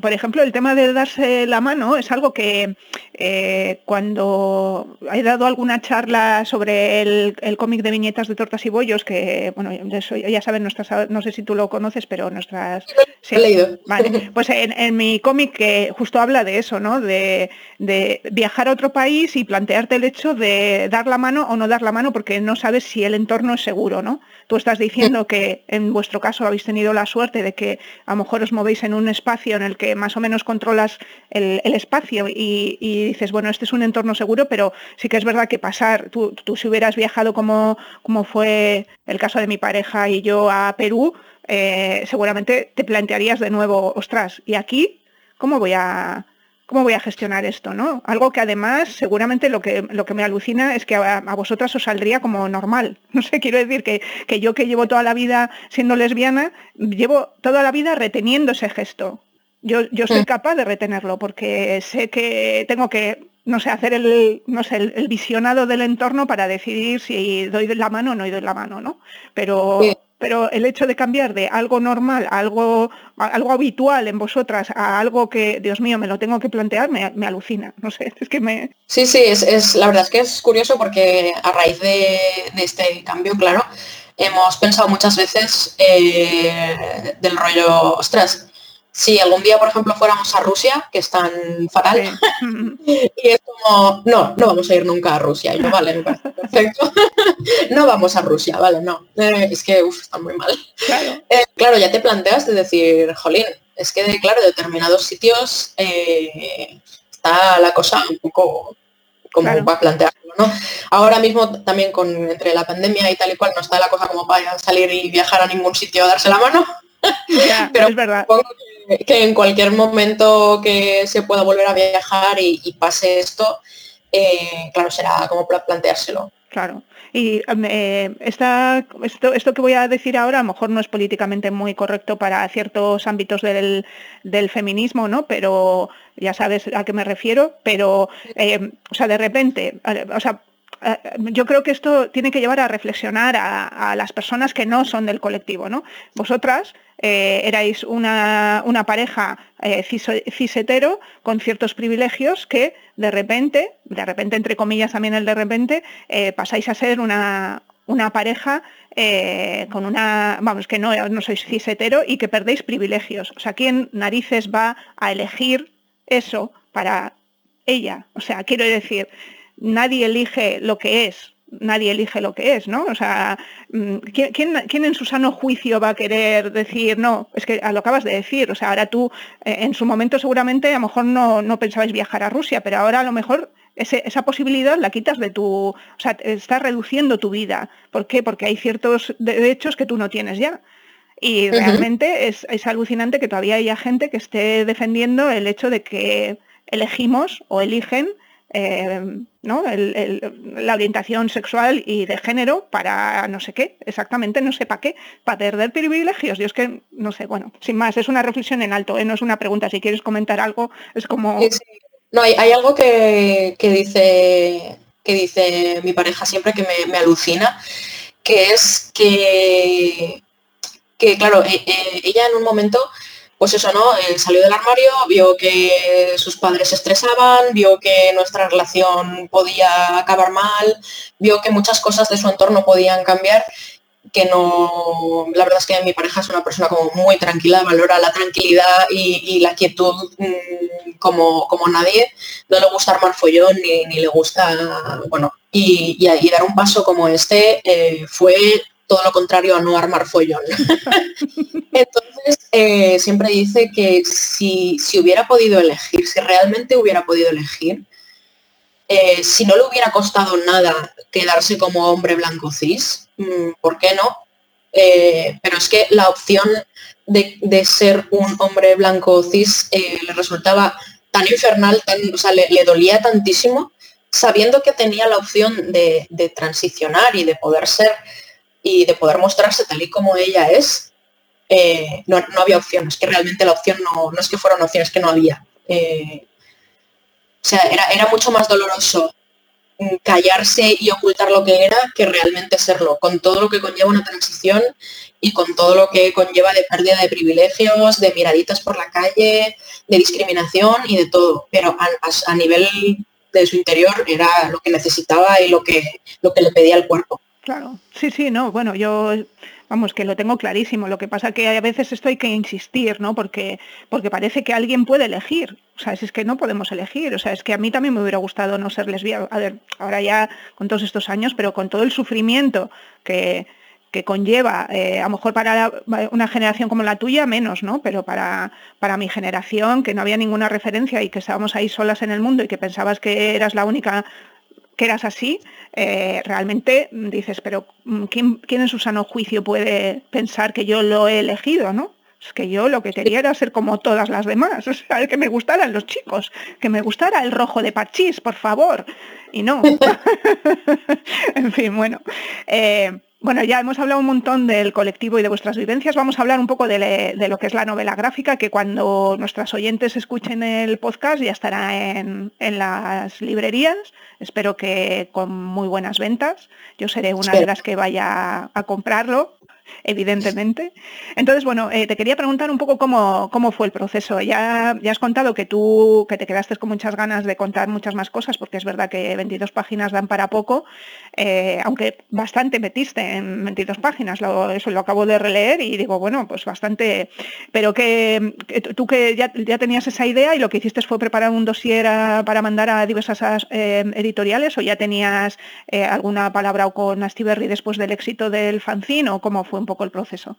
por ejemplo, el tema de darse la mano es algo que eh, cuando he dado alguna charla sobre el, cómic de viñetas de tortas y bollos, que, bueno, ya saben, nuestras, no sé si tú lo conoces, pero nuestras... he leído. Vale, pues en, mi cómic que justo habla de eso, ¿no? De, de viajar a otro país y plantearte el hecho de dar la mano o no dar la mano porque no sabes si el entorno es seguro, ¿no? Tú estás diciendo que en vuestro caso habéis tenido la suerte de que a lo mejor os movéis en un espacio en el que más o menos controlas el, espacio y, dices, bueno, este es un entorno seguro, pero sí que es verdad que pasar, tú, si hubieras viajado como, como fue el caso de mi pareja y yo a Perú, eh, seguramente te plantearías de nuevo, ostras, ¿y aquí cómo voy a ¿cómo voy a gestionar esto? ¿no? Algo que además seguramente lo que, lo que me alucina es que a, vosotras os saldría como normal. No sé, quiero decir que, que, yo que llevo toda la vida siendo lesbiana, llevo toda la vida reteniendo ese gesto. Yo, yo soy mm. capaz de retenerlo porque sé que tengo que, no sé, hacer el, no sé, el, visionado del entorno para decidir si doy la mano o no doy la mano, ¿no? Pero pero el hecho de cambiar de algo normal a algo, algo habitual en vosotras a algo que, Dios mío, me lo tengo que plantear, me, alucina. No sé, es que me... Sí, sí, es, la verdad es que es curioso porque a raíz de, este cambio, claro, hemos pensado muchas veces eh, del rollo, ostras, si algún día, por ejemplo, fuéramos a Rusia, que es tan fatal, y es como, no, no vamos a ir nunca a Rusia. Y yo, vale, me parece perfecto. no vamos a Rusia, vale, no. Eh, es que, uff, está muy mal. Eh, claro. ya te planteas de decir, jolín, es que, de, claro, determinados sitios eh, está la cosa un poco como va a plantearlo, ¿no? Ahora mismo también con entre la pandemia y tal y cual no está la cosa como para salir y viajar a ningún sitio a darse la mano. pero es verdad que en cualquier momento que se pueda volver a viajar y, pase esto, eh, claro, será como planteárselo. Claro. Y eh, esto, esto que voy a decir ahora a lo mejor no es políticamente muy correcto para ciertos ámbitos del, feminismo, ¿no? Pero ya sabes a qué me refiero. Pero, eh, o sea, de repente, o sea, eh, yo creo que esto tiene que llevar a reflexionar a, las personas que no son del colectivo. ¿no? Vosotras eh, erais una, pareja eh, cisetero con ciertos privilegios que de repente, de repente entre comillas también el de repente, pasáis a ser una, una pareja con una, vamos, que no, no sois cisetero y que perdéis privilegios. O sea, ¿quién narices va a elegir eso para ella? O sea, quiero decir, nadie elige lo que es, nadie elige lo que es, ¿no? O sea, mm, ¿quién, en su sano juicio va a querer decir, no, es que lo acabas de decir, o sea, ahora tú eh, en su momento seguramente a lo mejor no, no pensabais viajar a Rusia, pero ahora a lo mejor esa posibilidad la quitas de tu, o sea, estás reduciendo tu vida. ¿Por qué? Porque hay ciertos derechos que tú no tienes ya. Y realmente es, alucinante que todavía haya gente que esté defendiendo el hecho de que elegimos o eligen eh, ¿no? la orientación sexual y de género para no sé qué, exactamente no sé para qué, para perder privilegios. Yo es que, no sé, bueno, sin más, es una reflexión en alto, ¿eh? no es una pregunta. Si quieres comentar algo, es como... No, hay, algo que, dice que dice mi pareja siempre que me alucina, que es que que claro, e, e, ella en un momento, pues eso, ¿no? Eh, salió del armario, vio que sus padres se estresaban, vio que nuestra relación podía acabar mal, vio que muchas cosas de su entorno podían cambiar que no, la verdad es que mi pareja es una persona como muy tranquila, valora la tranquilidad y, la quietud mm, como, como nadie, no le gusta armar follón ni, le gusta, bueno, y, dar un paso como este eh, fue todo lo contrario a no armar follón. Entonces, eh, siempre dice que si, hubiera podido elegir, si realmente hubiera podido elegir, eh, si no le hubiera costado nada quedarse como hombre blanco cis, mm, ¿por qué no? Eh, pero es que la opción de, ser un hombre blanco cis le resultaba tan infernal, tan, o sea, le, dolía tantísimo, sabiendo que tenía la opción de, de transicionar y de poder ser y de poder mostrarse tal y como ella es, eh, no, había opciones, que realmente la opción no, no es que fueran opciones, que no había. Eh, o sea, era, era mucho más doloroso callarse y ocultar lo que era que realmente serlo, con todo lo que conlleva una transición y con todo lo que conlleva de pérdida de privilegios, de miraditas por la calle, de discriminación y de todo. Pero a, nivel de su interior era lo que necesitaba y lo que, lo que le pedía el cuerpo. Claro, sí, sí, no, bueno, yo vamos, que lo tengo clarísimo. Lo que pasa que a veces esto hay que insistir, ¿no? Porque, porque parece que alguien puede elegir. O sea, es que no podemos elegir. O sea, es que a mí también me hubiera gustado no ser lesbiana. A ver, ahora ya con todos estos años, pero con todo el sufrimiento que, que conlleva, eh, a lo mejor para una generación como la tuya, menos, ¿no? Pero para, para mi generación, que no había ninguna referencia y que estábamos ahí solas en el mundo y que pensabas que eras la única que eras así, eh, realmente dices, pero mm, ¿quién, en su sano juicio puede pensar que yo lo he elegido, no? Es que yo lo que quería era ser como todas las demás, o sea, que me gustaran los chicos, que me gustara el rojo de Pachís, por favor. Y no. en fin, bueno. Eh, bueno, ya hemos hablado un montón del colectivo y de vuestras vivencias. Vamos a hablar un poco de, lo que es la novela gráfica, que cuando nuestras oyentes escuchen el podcast ya estará en, las librerías. Espero que con muy buenas ventas. Yo seré una de las que vaya a comprarlo evidentemente. Entonces, bueno, eh, te quería preguntar un poco cómo, cómo fue el proceso. Ya, ya has contado que tú que te quedaste con muchas ganas de contar muchas más cosas, porque es verdad que 22 páginas dan para poco, eh, aunque bastante metiste en 22 páginas, eso lo acabo de releer y digo, bueno, pues bastante, pero que, tú que ya, tenías esa idea y lo que hiciste fue preparar un dossier para mandar a diversas eh, editoriales o ya tenías alguna palabra o con Astiberri después del éxito del fanzine o cómo fue un poco el proceso?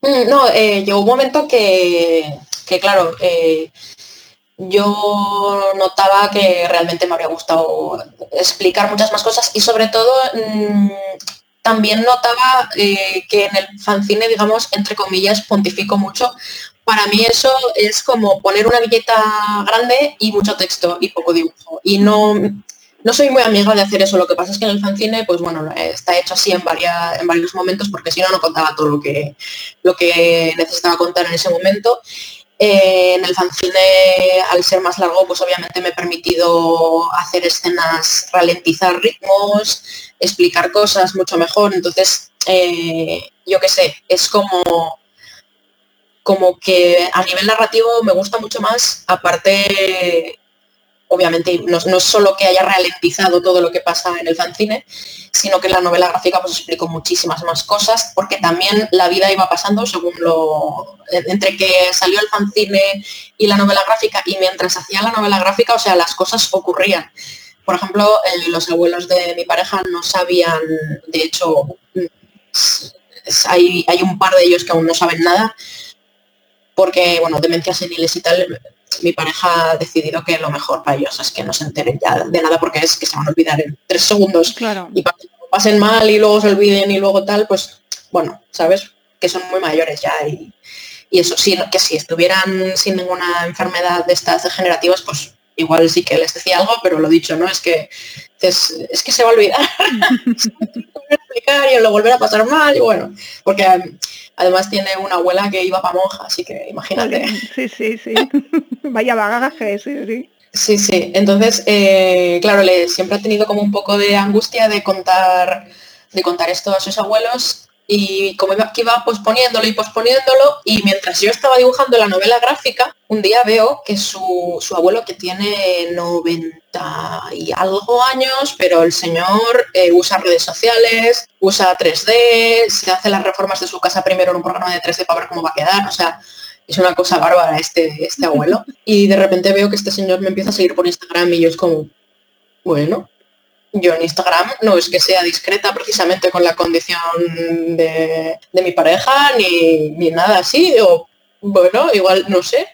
Mm, no, eh, llegó un momento que, claro, eh, yo notaba que realmente me habría gustado explicar muchas más cosas y sobre todo mm, también notaba eh, que en el fanzine, digamos, entre comillas, pontifico mucho. Para mí eso es como poner una billeta grande y mucho texto y poco dibujo. Y no, no soy muy amiga de hacer eso, lo que pasa es que en el fanzine, pues bueno, está hecho así en, en varios momentos, porque si no, no contaba todo lo que, lo que necesitaba contar en ese momento. Eh, en el fanzine, al ser más largo, pues obviamente me he permitido hacer escenas, ralentizar ritmos, explicar cosas mucho mejor. Entonces, eh, yo qué sé, es como, como que a nivel narrativo me gusta mucho más, aparte obviamente no, es solo que haya ralentizado todo lo que pasa en el fanzine, sino que la novela gráfica pues explico muchísimas más cosas, porque también la vida iba pasando según lo... entre que salió el fanzine y la novela gráfica, y mientras hacía la novela gráfica, o sea, las cosas ocurrían. Por ejemplo, los abuelos de mi pareja no sabían, de hecho, hay, hay un par de ellos que aún no saben nada, porque, bueno, demencias seniles y tal, mi pareja ha decidido que lo mejor para ellos es que no se enteren ya de nada porque es que se van a olvidar en tres segundos. Claro. Y pasen mal y luego se olviden y luego tal, pues bueno, ¿sabes? Que son muy mayores ya y, y eso sí, que si estuvieran sin ninguna enfermedad de estas degenerativas, pues igual sí que les decía algo, pero lo dicho, ¿no? Es que es, es que se va a olvidar. y lo volver a pasar mal y bueno, porque um, además tiene una abuela que iba para monja, así que imagínate. Sí, sí, sí. Vaya bagaje, sí, sí. Sí, sí. Entonces, eh, claro, le, siempre ha tenido como un poco de angustia de contar, de contar esto a sus abuelos y como iba, que iba posponiéndolo y posponiéndolo y mientras yo estaba dibujando la novela gráfica, un día veo que su, su abuelo que tiene 90 y algo años, pero el señor eh, usa redes sociales, usa 3D, se hace las reformas de su casa primero en un programa de 3D para ver cómo va a quedar, o sea, es una cosa bárbara este, este abuelo. Y de repente veo que este señor me empieza a seguir por Instagram y yo es como, bueno, yo en Instagram no es que sea discreta precisamente con la condición de, de mi pareja ni, ni, nada así. O, bueno, igual no sé.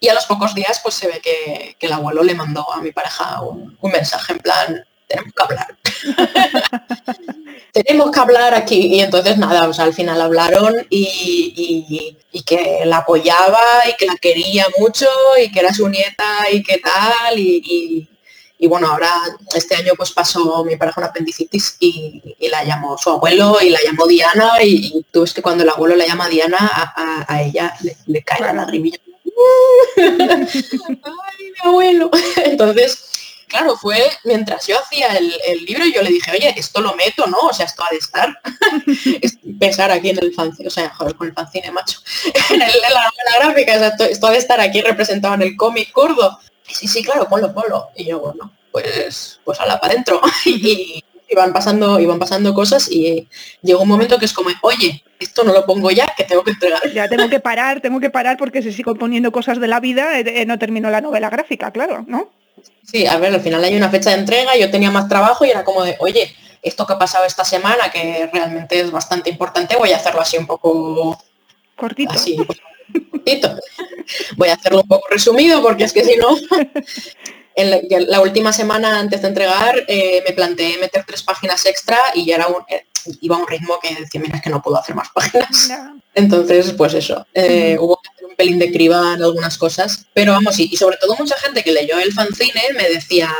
Y a los pocos días pues se ve que, que el abuelo le mandó a mi pareja un, mensaje en plan, tenemos que hablar. tenemos que hablar aquí. Y entonces nada, o sea, al final hablaron y, y, y, que la apoyaba y que la quería mucho y que era su nieta y que tal. y, y bueno, ahora este año pues pasó mi pareja una apendicitis y, y, la llamó su abuelo y la llamó Diana y, y tú ves que cuando el abuelo la llama Diana a, a, a ella le, le, cae la lagrimilla. ¡Ay, mi abuelo! Entonces, claro, fue mientras yo hacía el, el, libro yo le dije, oye, esto lo meto, ¿no? O sea, esto ha de estar. Pensar aquí en el fanzine, o sea, joder, con el fanzine, macho. en, el, en la gráfica, o sea, esto, esto ha de estar aquí representado en el cómic kurdo sí, sí, claro, ponlo, ponlo. Y yo, bueno, pues, pues a la para adentro. y iban pasando, iban pasando cosas y llegó un momento que es como, oye, esto no lo pongo ya, que tengo que entregar. Ya tengo que parar, tengo que parar porque si sigo poniendo cosas de la vida, eh, no termino la novela gráfica, claro, ¿no? Sí, a ver, al final hay una fecha de entrega, yo tenía más trabajo y era como de, oye, esto que ha pasado esta semana, que realmente es bastante importante, voy a hacerlo así un poco... Cortito. Así, cortito. Voy a hacerlo un poco resumido porque es que si no, la, última semana antes de entregar eh, me planteé meter tres páginas extra y ya era eh, iba a un ritmo que decía, mira, es que no puedo hacer más páginas. Entonces, pues eso, eh, hubo que hacer un pelín de criba en algunas cosas, pero vamos, y, y, sobre todo mucha gente que leyó el fanzine me decía,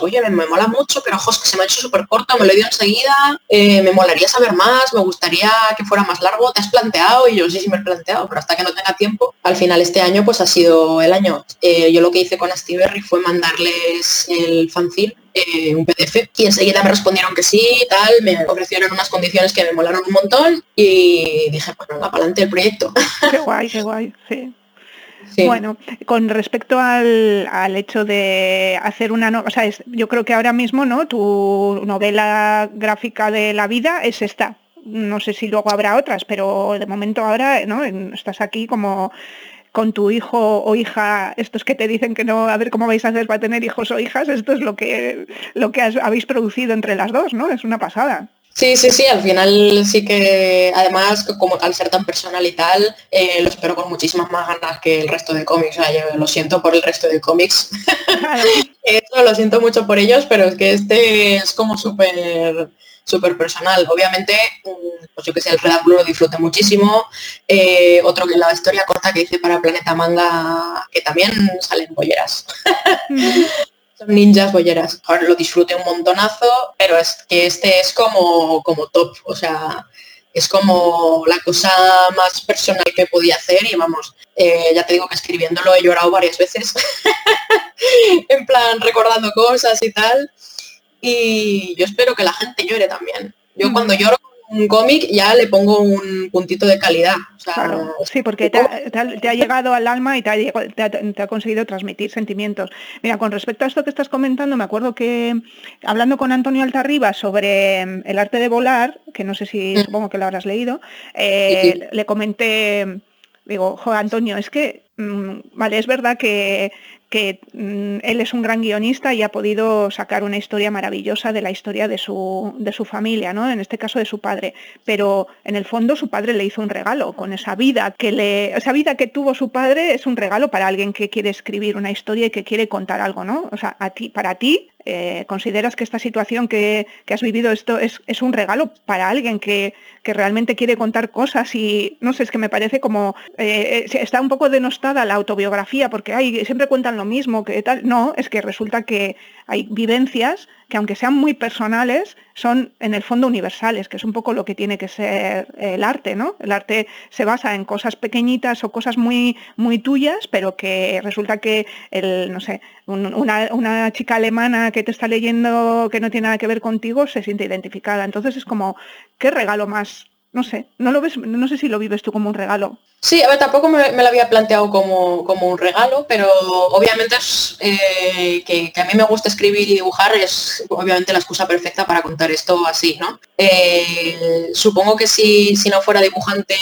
oye, me, me mola mucho, pero ojos, que se me ha hecho súper corto, me lo he ido enseguida, eh, me molaría saber más, me gustaría que fuera más largo, ¿te has planteado? Y yo, sí, sí me he planteado, pero hasta que no tenga tiempo. Al final este año, pues ha sido el año. Eh, yo lo que hice con Berry fue mandarles el fanzine eh, un PDF y enseguida me respondieron que sí tal, me ofrecieron unas condiciones que me molaron un montón y dije, pues para adelante el proyecto. Qué guay, qué guay, sí. Sí. Bueno, con respecto al, al, hecho de hacer una novela, o sea, es, yo creo que ahora mismo, ¿no? Tu novela gráfica de la vida es esta. No sé si luego habrá otras, pero de momento ahora, ¿no? Estás aquí como con tu hijo o hija, estos que te dicen que no, a ver cómo vais a hacer para tener hijos o hijas, esto es lo que, lo que has, habéis producido entre las dos, ¿no? Es una pasada. Sí, sí, sí, al final sí que además como al ser tan personal y tal, eh, lo espero con muchísimas más ganas que el resto de cómics. O sea, yo lo siento por el resto de cómics. Eso lo siento mucho por ellos, pero es que este es como súper súper personal. Obviamente, pues yo que sé, el predáculo lo disfruté muchísimo. Eh, otro que la historia corta que hice para Planeta Manga, que también salen bolleras. Son ninjas bolleras. Ahora lo disfruté un montonazo, pero es que este es como, como top. O sea, es como la cosa más personal que podía hacer y vamos, eh, ya te digo que escribiéndolo he llorado varias veces. en plan, recordando cosas y tal y yo espero que la gente llore también. Yo mm. cuando lloro un cómic ya le pongo un puntito de calidad. O sea, claro, sí, porque te ha, te, ha, te ha, llegado al alma y te ha, te ha, conseguido transmitir sentimientos. Mira, con respecto a esto que estás comentando, me acuerdo que hablando con Antonio Altarriba sobre el arte de volar, que no sé si, mm. supongo que lo habrás leído, eh, sí, sí. le comenté, digo, jo, Antonio, es que, mmm, vale, es verdad que que mm, él es un gran guionista y ha podido sacar una historia maravillosa de la historia de su, de su familia, ¿no? En este caso de su padre. Pero en el fondo su padre le hizo un regalo con esa vida que le, esa vida que tuvo su padre es un regalo para alguien que quiere escribir una historia y que quiere contar algo, ¿no? O sea, a ti, para ti eh, ¿Consideras que esta situación que, has vivido esto es, un regalo para alguien que, realmente quiere contar cosas? Y no sé, es que me parece como eh, eh, está un poco denostada la autobiografía porque siempre cuentan lo mismo, que tal. No, es que resulta que hay vivencias que aunque sean muy personales, son en el fondo universales, que es un poco lo que tiene que ser el arte, ¿no? El arte se basa en cosas pequeñitas o cosas muy, muy tuyas, pero que resulta que el, no sé, una, chica alemana que te está leyendo que no tiene nada que ver contigo se siente identificada. Entonces es como, ¿qué regalo más? No sé, no lo ves, no sé si lo vives tú como un regalo. Sí, a ver, tampoco me, lo había planteado como, un regalo, pero obviamente es, eh, que, a mí me gusta escribir y dibujar es obviamente la excusa perfecta para contar esto así, ¿no? Eh, supongo que si, si no fuera dibujante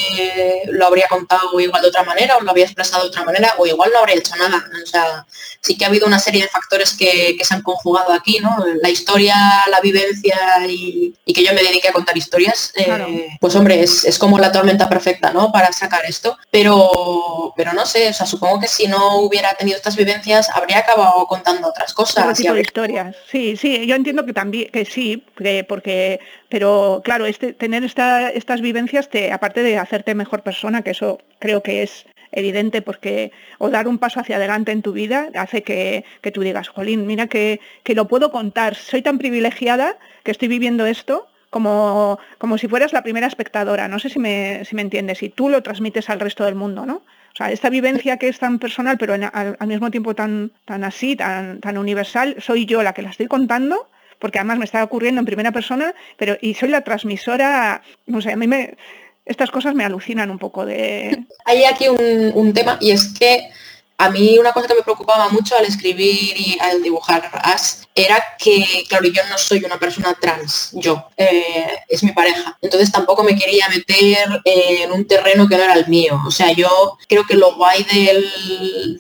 lo habría contado igual de otra manera o lo habría expresado de otra manera o igual no habría hecho nada. O sea, sí que ha habido una serie de factores que, se han conjugado aquí, ¿no? La historia, la vivencia y, que yo me dedique a contar historias. Eh, pues hombre, es, es como la tormenta perfecta, ¿no? Para sacar esto pero, pero no sé, o sea, supongo que si no hubiera tenido estas vivencias habría acabado contando otras cosas. y historias. Sí, sí, yo entiendo que también, que sí, porque, pero claro, este, tener estas vivencias te, aparte de hacerte mejor persona, que eso creo que es evidente porque o dar un paso hacia adelante en tu vida hace que, tú digas, Jolín, mira que, que lo puedo contar, soy tan privilegiada que estoy viviendo esto como, como si fueras la primera espectadora. No sé si me, si me entiendes, y tú lo transmites al resto del mundo, ¿no? O sea, esta vivencia que es tan personal, pero al, mismo tiempo tan, tan así, tan, tan universal, soy yo la que la estoy contando, porque además me está ocurriendo en primera persona, pero y soy la transmisora, no sé, a mí me, estas cosas me alucinan un poco de... Hay aquí un, un tema y es que a mí una cosa que me preocupaba mucho al escribir y al dibujar As era que, claro, yo no soy una persona trans, yo, eh, es mi pareja. Entonces tampoco me quería meter en un terreno que no era el mío. O sea, yo creo que lo guay del,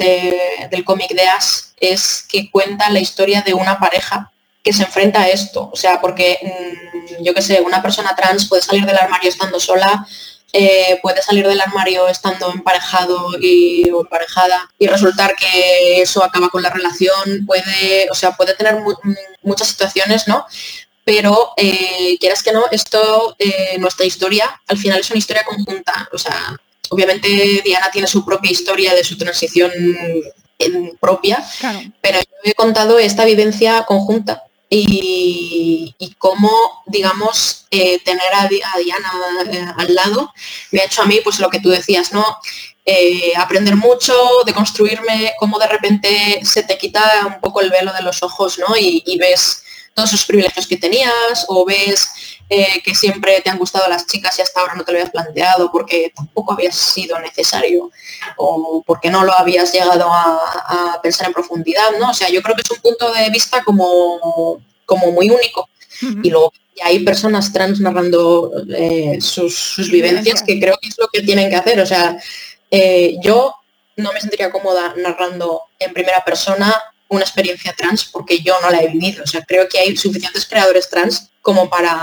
del cómic de As es que cuenta la historia de una pareja que se enfrenta a esto. O sea, porque mm, yo qué sé, una persona trans puede salir del armario estando sola, eh, puede salir del armario estando emparejado y, o emparejada y resultar que eso acaba con la relación, puede, o sea, puede tener muchas situaciones, ¿no? Pero eh, quieras que no, esto, eh, nuestra historia, al final es una historia conjunta. O sea, obviamente Diana tiene su propia historia de su transición propia, pero yo he contado esta vivencia conjunta y, cómo, digamos, eh, tener a, Diana eh, al lado me ha hecho a mí, pues lo que tú decías, ¿no? Eh, aprender mucho, de construirme, cómo de repente se te quita un poco el velo de los ojos, ¿no? Y, ves todos esos privilegios que tenías o ves que siempre te han gustado las chicas y hasta ahora no te lo habías planteado porque tampoco habías sido necesario o porque no lo habías llegado a, pensar en profundidad, ¿no? O sea, yo creo que es un punto de vista como, como muy único. Y luego hay personas trans narrando eh, sus, vivencias que creo que es lo que tienen que hacer. O sea, eh, yo no me sentiría cómoda narrando en primera persona una experiencia trans porque yo no la he vivido. O sea, creo que hay suficientes creadores trans como para,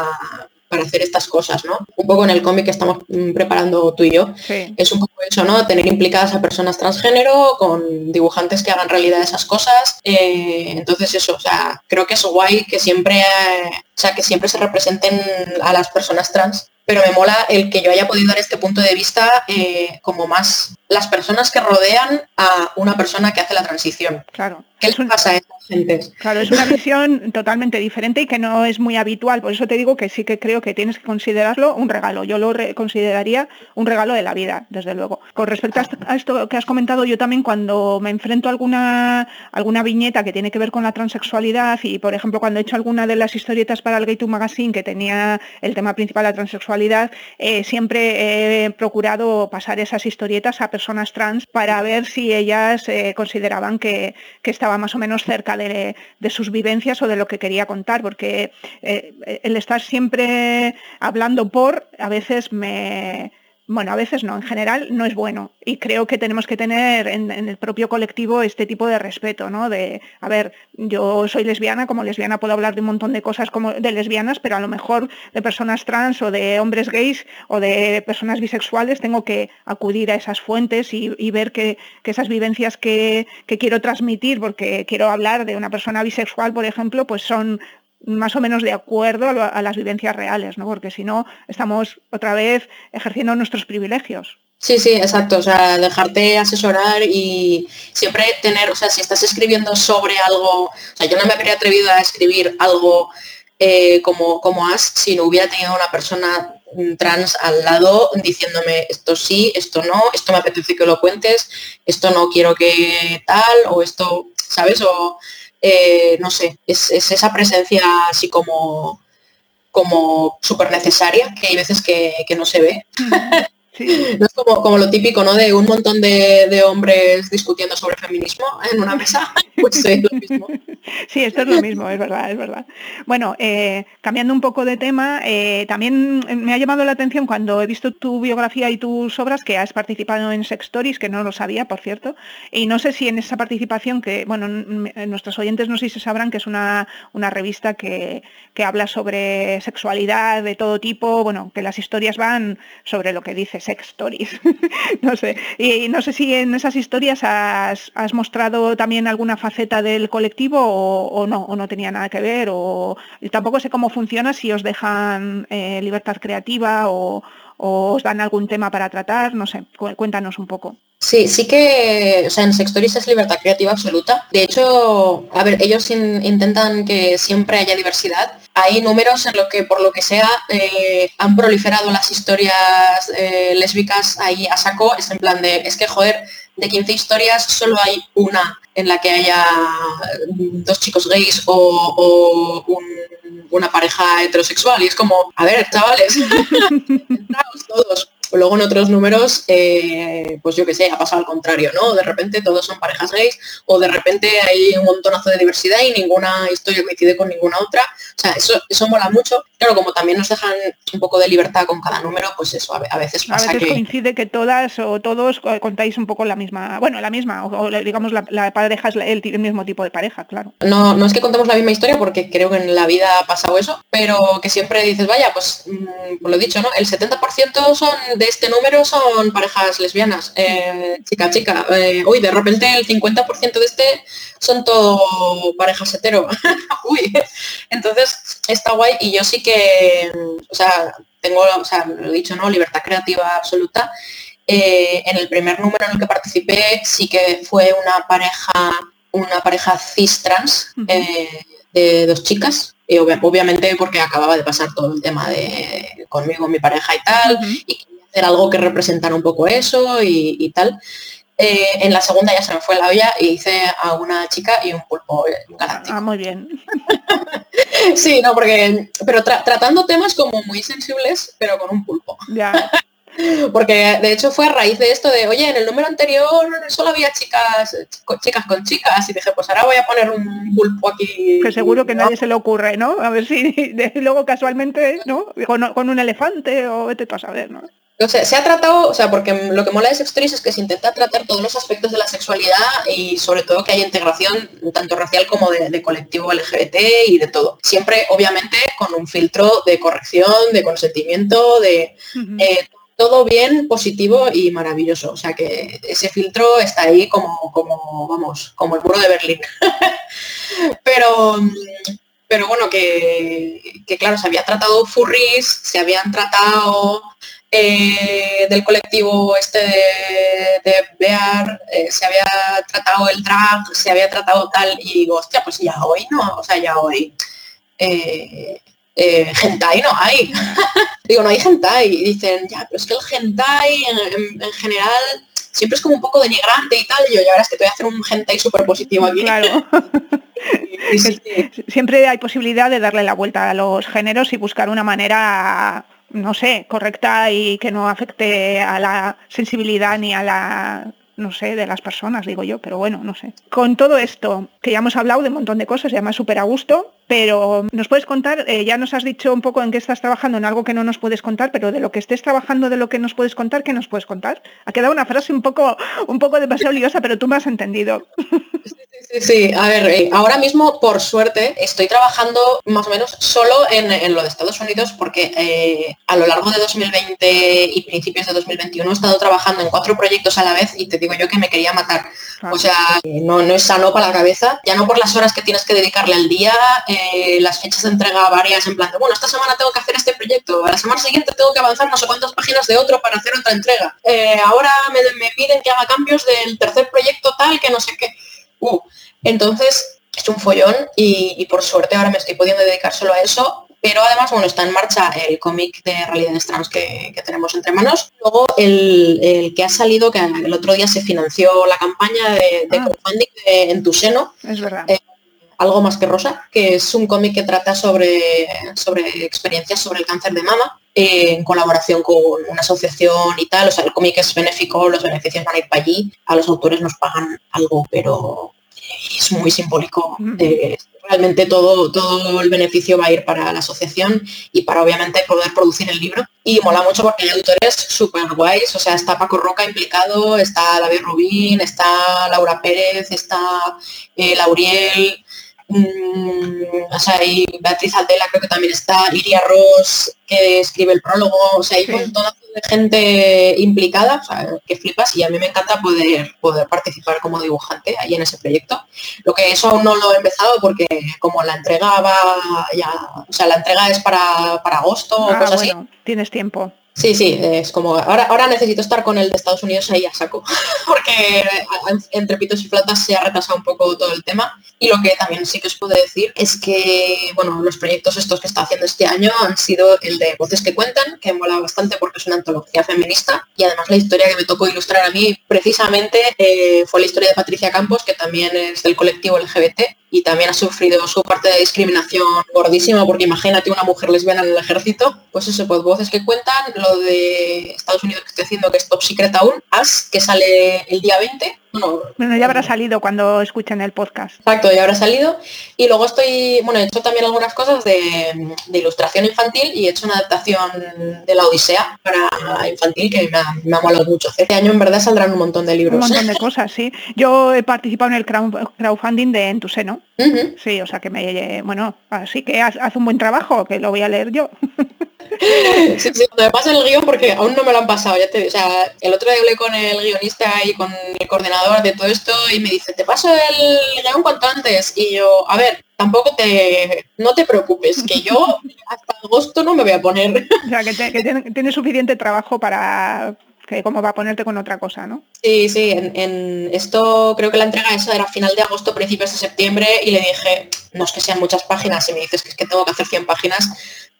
para hacer estas cosas, ¿no? Un poco en el cómic que estamos mm, preparando tú y yo, es un poco eso, ¿no? Tener implicadas a personas transgénero con dibujantes que hagan realidad esas cosas. Eh, entonces eso, o sea, creo que es guay que siempre, o sea, que siempre se representen a las personas trans pero me mola el que yo haya podido dar este punto de vista eh, como más las personas que rodean a una persona que hace la transición. Claro. ¿Qué les pasa a estas gentes? Claro, es una visión totalmente diferente y que no es muy habitual. Por eso te digo que sí que creo que tienes que considerarlo un regalo. Yo lo consideraría un regalo de la vida, desde luego. Con respecto a esto que has comentado, yo también cuando me enfrento a alguna, alguna viñeta que tiene que ver con la transexualidad y, por ejemplo, cuando he hecho alguna de las historietas para el Gay to Magazine que tenía el tema principal la transexualidad, eh, siempre he procurado pasar esas historietas a personas trans para ver si ellas eh, consideraban que, estaba más o menos cerca de, sus vivencias o de lo que quería contar, porque eh, el estar siempre hablando por a veces me, bueno, a veces no, en general no es bueno. Y creo que tenemos que tener en, el propio colectivo este tipo de respeto, ¿no? De, a ver, yo soy lesbiana, como lesbiana puedo hablar de un montón de cosas como de lesbianas, pero a lo mejor de personas trans o de hombres gays o de personas bisexuales tengo que acudir a esas fuentes y, ver que, esas vivencias que, quiero transmitir, porque quiero hablar de una persona bisexual, por ejemplo, pues son más o menos de acuerdo a, las vivencias reales, ¿no? Porque si no, estamos otra vez ejerciendo nuestros privilegios. Sí, sí, exacto. O sea, dejarte asesorar y siempre tener, o sea, si estás escribiendo sobre algo, o sea, yo no me habría atrevido a escribir algo eh, como, como has si no hubiera tenido una persona trans al lado diciéndome esto sí, esto no, esto me apetece que lo cuentes, esto no quiero que tal, o esto, ¿sabes? O eh, no sé, es, esa presencia así como como súper necesaria, que hay veces que, que no se ve. No es como, lo típico, ¿no? De un montón de, hombres discutiendo sobre feminismo en una mesa. Pues es lo mismo. Sí, esto es lo mismo, es verdad, es verdad. Bueno, eh, cambiando un poco de tema, eh, también me ha llamado la atención cuando he visto tu biografía y tus obras que has participado en Sex Stories, que no lo sabía, por cierto, y no sé si en esa participación, que, bueno, nuestros oyentes no sé si sabrán que es una, una revista que, que habla sobre sexualidad de todo tipo, bueno, que las historias van sobre lo que dices no sé. Y no sé si en esas historias has, mostrado también alguna faceta del colectivo o, no, o no tenía nada que ver. O tampoco sé cómo funciona si os dejan eh, libertad creativa o, os dan algún tema para tratar. No sé, cuéntanos un poco. Sí, sí que, o sea, en Sextories es libertad creativa absoluta. De hecho, a ver, ellos intentan que siempre haya diversidad. Hay números en lo que, por lo que sea, eh, han proliferado las historias eh, lésbicas ahí a saco. Es en plan de, es que, joder, de 15 historias solo hay una en la que haya dos chicos gays o, una pareja heterosexual. Y es como, a ver, chavales, todos Luego en otros números, eh, pues yo qué sé, ha pasado al contrario, ¿no? De repente todos son parejas gays o de repente hay un montonazo de diversidad y ninguna historia coincide con ninguna otra. O sea, eso, eso mola mucho. Claro, como también nos dejan un poco de libertad con cada número, pues eso a, veces pasa a veces coincide que todas o todos contáis un poco la misma, bueno, la misma, o, digamos la, pareja es el, mismo tipo de pareja, claro. No, no es que contemos la misma historia porque creo que en la vida ha pasado eso, pero que siempre dices, vaya, pues, mm, lo he dicho, ¿no? El 70% son de este número son parejas lesbianas, eh, chica, chica. Eh, uy, de repente el 50% de este son todo parejas hetero. uy, entonces está guay y yo sí que, o sea, tengo, o sea, lo he dicho, ¿no? Libertad creativa absoluta. Eh, en el primer número en el que participé sí que fue una pareja, una pareja cis trans de dos chicas, y obviamente porque acababa de pasar todo el tema de conmigo, mi pareja y tal, y hacer algo que representara un poco eso y, tal. Eh, en la segunda ya se me fue la olla y hice a una chica y un pulpo galáctico. Ah, muy bien. sí, no, porque, pero tratando temas como muy sensibles, pero con un pulpo. Ya. Porque de hecho fue a raíz de esto de, oye, en el número anterior solo había chicas chicas con chicas y dije, pues ahora voy a poner un pulpo aquí. Que seguro que nadie se le ocurre, ¿no? A ver si luego casualmente, ¿no? Con, un elefante o vete tú a saber, ¿no? No sé, se ha tratado, o sea, porque lo que mola de Sextris es que se intenta tratar todos los aspectos de la sexualidad y sobre todo que haya integración tanto racial como de, colectivo LGBT y de todo. Siempre, obviamente, con un filtro de corrección, de consentimiento, de eh, todo bien, positivo y maravilloso. O sea que ese filtro está ahí como, como vamos, como el muro de Berlín. pero pero bueno, que, que, claro, se había tratado furries, se habían tratado eh, del colectivo este de, Bear, eh, se había tratado el drag, se había tratado tal, y digo, hostia, pues ya hoy no, o sea, ya hoy eh, eh hentai no hay. digo, no hay hentai. Y dicen, ya, pero es que el hentai en, general siempre es como un poco denigrante y tal. Y yo, ya verás que te voy a hacer un hentai súper positivo aquí. Claro. Siempre hay posibilidad de darle la vuelta a los géneros y buscar una manera no sé, correcta y que no afecte a la sensibilidad ni a la no sé, de las personas, digo yo, pero bueno, no sé. Con todo esto, que ya hemos hablado de un montón de cosas, ya me súper a gusto, pero nos puedes contar, eh, ya nos has dicho un poco en qué estás trabajando, en algo que no nos puedes contar, pero de lo que estés trabajando, de lo que nos puedes contar, ¿qué nos puedes contar? Ha quedado una frase un poco, un poco demasiado liosa, pero tú me has entendido. Sí, sí, a ver, eh, ahora mismo, por suerte, estoy trabajando más o menos solo en, lo de Estados Unidos porque eh, a lo largo de 2020 y principios de 2021 he estado trabajando en cuatro proyectos a la vez y te digo yo que me quería matar. O sea, no, no es sano para la cabeza, ya no por las horas que tienes que dedicarle al día, eh, las fechas de entrega varias en plan de, bueno, esta semana tengo que hacer este proyecto, la semana siguiente tengo que avanzar no sé cuántas páginas de otro para hacer otra entrega. ahora me, me piden que haga cambios del tercer proyecto tal, que no sé qué. Uh, entonces, es un follón y, por suerte ahora me estoy pudiendo dedicar solo a eso. Pero además, bueno, está en marcha el cómic de realidades trans que, tenemos entre manos. Luego el, que ha salido, que el otro día se financió la campaña de, ah. crowdfunding en tu seno. Es verdad. Eh, algo más que rosa, que es un cómic que trata sobre, sobre experiencias sobre el cáncer de mama eh, en colaboración con una asociación y tal. O sea, el cómic es benéfico, los beneficios van a ir para allí. A los autores nos pagan algo, pero es muy simbólico. realmente todo, todo el beneficio va a ir para la asociación y para obviamente poder producir el libro. Y mola mucho porque hay autores súper guays, o sea, está Paco Roca implicado, está David Rubín, está Laura Pérez, está eh, Lauriel, Mm, o sea, y Beatriz Aldela creo que también está, Iria Ross, que escribe el prólogo, o sea, hay un montón de gente implicada, o sea, que flipas, y a mí me encanta poder, poder participar como dibujante ahí en ese proyecto. Lo que eso aún no lo he empezado porque como la entrega va ya, o sea, la entrega es para, agosto o ah, cosas así. Tienes tiempo. Sí, sí, es como ahora, ahora necesito estar con el de Estados Unidos ahí a saco, porque entre pitos y flautas se ha retrasado un poco todo el tema. Y lo que también sí que os puedo decir es que, bueno, los proyectos estos que está haciendo este año han sido el de Voces que Cuentan, que mola bastante porque es una antología feminista. Y además la historia que me tocó ilustrar a mí precisamente eh, fue la historia de Patricia Campos, que también es del colectivo LGBT y también ha sufrido su parte de discriminación gordísima, porque imagínate una mujer lesbiana en el ejército, pues eso, pues voces que cuentan, lo de Estados Unidos que estoy haciendo, que es Top Secret aún, As, que sale el día 20, bueno, ya habrá salido cuando escuchen el podcast. Exacto, ya habrá salido. Y luego estoy, bueno, he hecho también algunas cosas de, ilustración infantil y he hecho una adaptación de la Odisea para infantil que me ha, me molado mucho. Este año en verdad saldrán un montón de libros. Un montón de cosas, sí. Yo he participado en el crowdfunding de En tu seno. Sí, o sea que me, bueno, así que hace un buen trabajo, que lo voy a leer yo. Sí, sí, me pasan el guion porque aún no me lo han pasado, ya te o sea, el otro día hablé con el guionista y con el coordinador de todo esto y me dice, te paso el guion cuanto antes. Y yo, a ver, tampoco te, no te preocupes, que yo hasta agosto no me voy a poner. O sea, que, tiene suficiente trabajo para, que cómo va a ponerte con otra cosa, ¿no? Sí, sí, en, esto creo que la entrega esa era final de agosto, principios de septiembre y le dije, no es que sean muchas páginas, y me dices que es que tengo que hacer 100 páginas,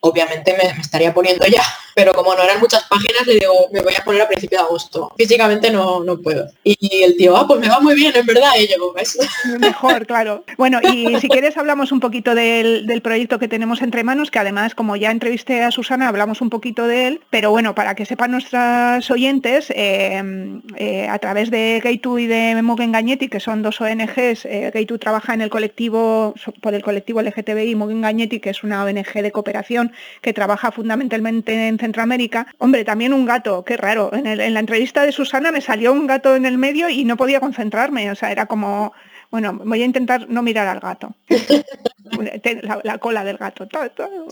obviamente me, estaría poniendo ya, pero como no eran muchas páginas, le digo, me voy a poner a principio de agosto. Físicamente no, no puedo. Y el tío, ah, pues me va muy bien, en verdad, yo. Mejor, claro. Bueno, y si quieres hablamos un poquito del, proyecto que tenemos entre manos, que además, como ya entrevisté a Susana, hablamos un poquito de él, pero bueno, para que sepan nuestras oyentes, eh, eh, a través de Gay2 y de Mogen que son dos ONGs, eh, Gay2 trabaja en el colectivo, por el colectivo LGTBI, Mogen Gagnetti, que es una ONG de cooperación que trabaja fundamentalmente en Centroamérica. Hombre, también un gato, qué raro. En, en la entrevista de Susana me salió un gato en el medio y no podía concentrarme. O sea, era como, bueno, voy a intentar no mirar al gato. la, cola del gato. Todo, todo.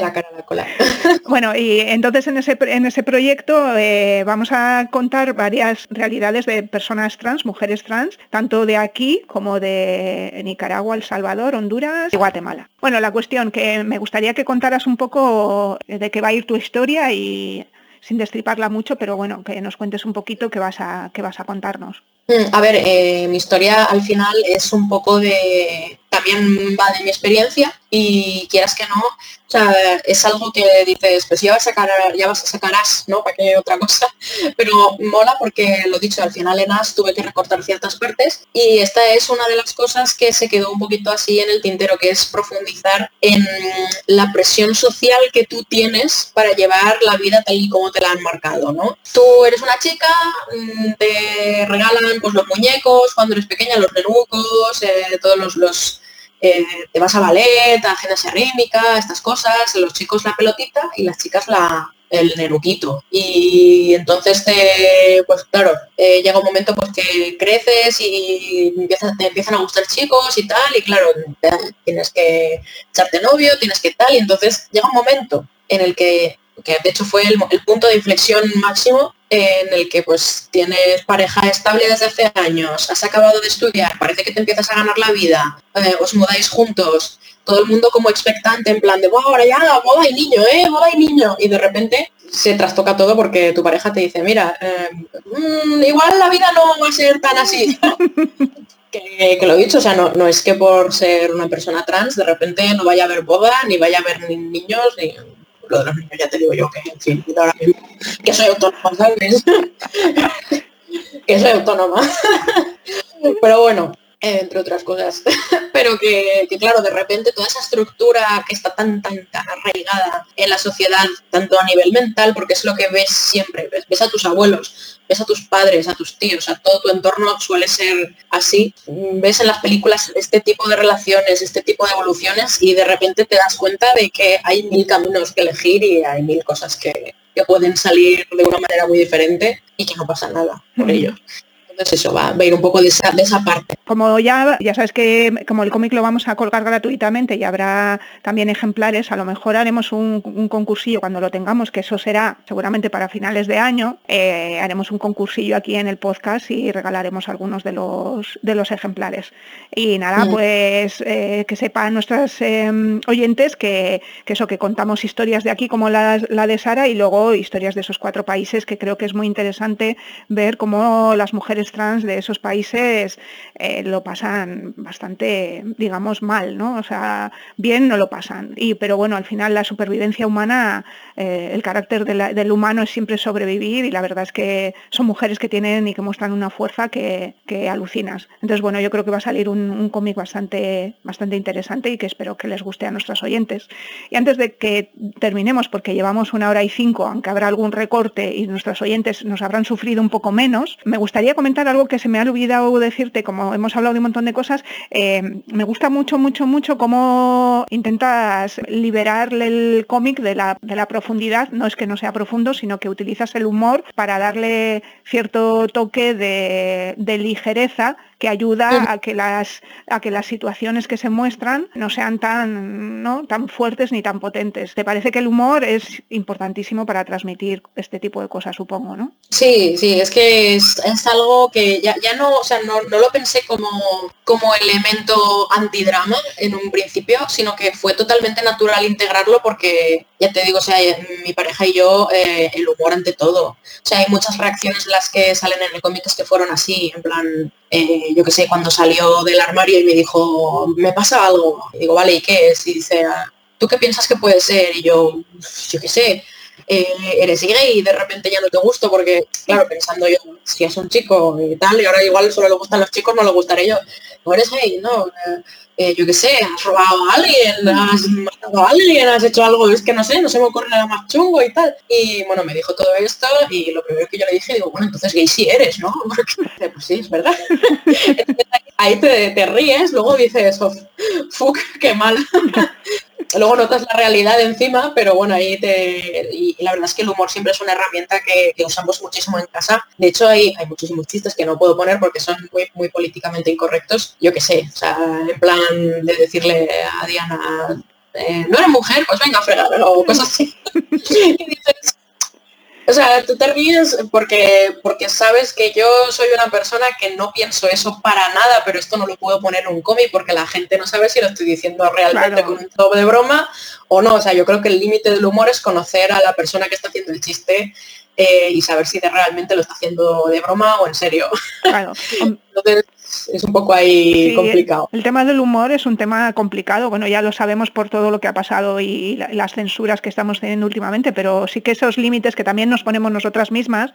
la cara la cola. bueno, y entonces en ese, en ese proyecto eh, vamos a contar varias realidades de personas trans, mujeres trans, tanto de aquí como de Nicaragua, El Salvador, Honduras y Guatemala. Bueno, la cuestión que me gustaría que contaras un poco de qué va a ir tu historia y sin destriparla mucho, pero bueno, que nos cuentes un poquito qué vas a, qué vas a contarnos. Mm, a ver, eh, mi historia al final es un poco de, también va de mi experiencia y quieras que no, o sea, es algo que dices, pues ya vas a sacar, ya vas a sacar as, ¿no? ¿Para qué otra cosa? Pero mola porque lo dicho, al final en as tuve que recortar ciertas partes y esta es una de las cosas que se quedó un poquito así en el tintero, que es profundizar en la presión social que tú tienes para llevar la vida tal y como te la han marcado, ¿no? Tú eres una chica, mm, te regalan pues los muñecos cuando eres pequeña, los nenucos, eh, todos los eh, te vas a ballet, a gimnasia rítmica, estas cosas, los chicos la pelotita y las chicas la, el neruquito. Y entonces te, pues claro, eh, llega un momento pues que creces y te empiezan a gustar chicos y tal, y claro, tienes que echarte novio, tienes que tal, y entonces llega un momento en el que, que de hecho fue el, punto de inflexión máximo, en el que pues tienes pareja estable desde hace años, has acabado de estudiar, parece que te empiezas a ganar la vida, eh, os mudáis juntos, todo el mundo como expectante, en plan de, wow, ahora ya, boda y niño, ¿eh? Boda y niño. Y de repente se trastoca todo porque tu pareja te dice, mira, eh, mm, igual la vida no va a ser tan así. que, lo he dicho, o sea, no, no es que por ser una persona trans de repente no vaya a haber boda, ni vaya a haber niños, ni de los niños ya te digo yo que, en fin, que soy autónoma, ¿sabes? que soy autónoma. Pero bueno, entre otras cosas. Pero que, claro, de repente toda esa estructura que está tan, tan, tan arraigada en la sociedad, tanto a nivel mental, porque es lo que ves siempre, ves, a tus abuelos, ves a tus padres, a tus tíos, a todo tu entorno suele ser así. Ves en las películas este tipo de relaciones, este tipo de evoluciones y de repente te das cuenta de que hay mil caminos que elegir y hay mil cosas que, que pueden salir de una manera muy diferente y que no pasa nada por ello. Eso va, a ir un poco de esa, de esa parte. Como ya, ya sabes que como el cómic lo vamos a colgar gratuitamente y habrá también ejemplares, a lo mejor haremos un, concursillo cuando lo tengamos, que eso será seguramente para finales de año, eh, haremos un concursillo aquí en el podcast y regalaremos algunos de los, de los ejemplares. Y nada, mm. pues eh, que sepan nuestras em, oyentes que, que, eso, que contamos historias de aquí como la, la de Sara y luego historias de esos cuatro países que creo que es muy interesante ver cómo las mujeres trans de esos países eh, lo pasan bastante, digamos, mal, ¿no? O sea, bien no lo pasan. Y, pero bueno, al final la supervivencia humana, eh, el carácter del humano es siempre sobrevivir y la verdad es que son mujeres que tienen y que muestran una fuerza que, alucinas. Entonces, bueno, yo creo que va a salir un, cómic bastante, bastante interesante y que espero que les guste a nuestros oyentes. Y antes de que terminemos, porque llevamos una hora y cinco, aunque habrá algún recorte y nuestros oyentes nos habrán sufrido un poco menos, me gustaría comentar algo que se me ha olvidado decirte, como hemos hablado de un montón de cosas, eh, me gusta mucho, mucho, mucho cómo intentas liberarle el cómic de la, de la profundidad, no es que no sea profundo, sino que utilizas el humor para darle cierto toque de, de ligereza que ayuda a que las a que las situaciones que se muestran no sean tan no tan fuertes ni tan potentes. ¿Te parece que el humor es importantísimo para transmitir este tipo de cosas, supongo, no? Sí, sí, es que es, algo que ya, ya no, o sea, no, no, lo pensé como, como elemento antidrama en un principio, sino que fue totalmente natural integrarlo porque, ya te digo, o sea, mi pareja y yo, eh, el humor ante todo. O sea, hay muchas reacciones las que salen en el cómic que fueron así, en plan, eh, yo qué sé, cuando salió del armario y me dijo, me pasa algo. Y digo, vale, ¿y qué es? Y dice, ¿tú qué piensas que puede ser? Y yo, yo qué sé, eh, eres gay y de repente ya no te gusto porque, claro, pensando yo, si es un chico y tal, y ahora igual solo le gustan los chicos, no le gustaré yo. No eres gay, no. Eh, yo qué sé, has robado a alguien, has matado a alguien, has hecho algo, es que no sé, no se me ocurre nada más chungo y tal. Y bueno, me dijo todo esto y lo primero que yo le dije, digo, bueno, entonces gay sí eres, ¿no? pues sí, es verdad. ahí te, te, ríes, luego dices, oh, fuck, qué mal. luego notas la realidad encima, pero bueno, ahí te... Y, la verdad es que el humor siempre es una herramienta que, usamos muchísimo en casa. De hecho, hay, hay muchísimos chistes que no puedo poner porque son muy, muy políticamente incorrectos. Yo qué sé, o sea, en plan de decirle a Diana, eh, no eres mujer, pues venga a fregar, o cosas así. y dices, o sea, tú te ríes porque, porque sabes que yo soy una persona que no pienso eso para nada, pero esto no lo puedo poner en un cómic porque la gente no sabe si lo estoy diciendo realmente con un toque de broma o no. O sea, yo creo que el límite del humor es conocer a la persona que está haciendo el chiste eh, y saber si realmente lo está haciendo de broma o en serio. Claro. Entonces, es un poco ahí complicado. El, tema del humor es un tema complicado, bueno, ya lo sabemos por todo lo que ha pasado y las censuras que estamos teniendo últimamente, pero sí que esos límites que también nos ponemos nosotras mismas,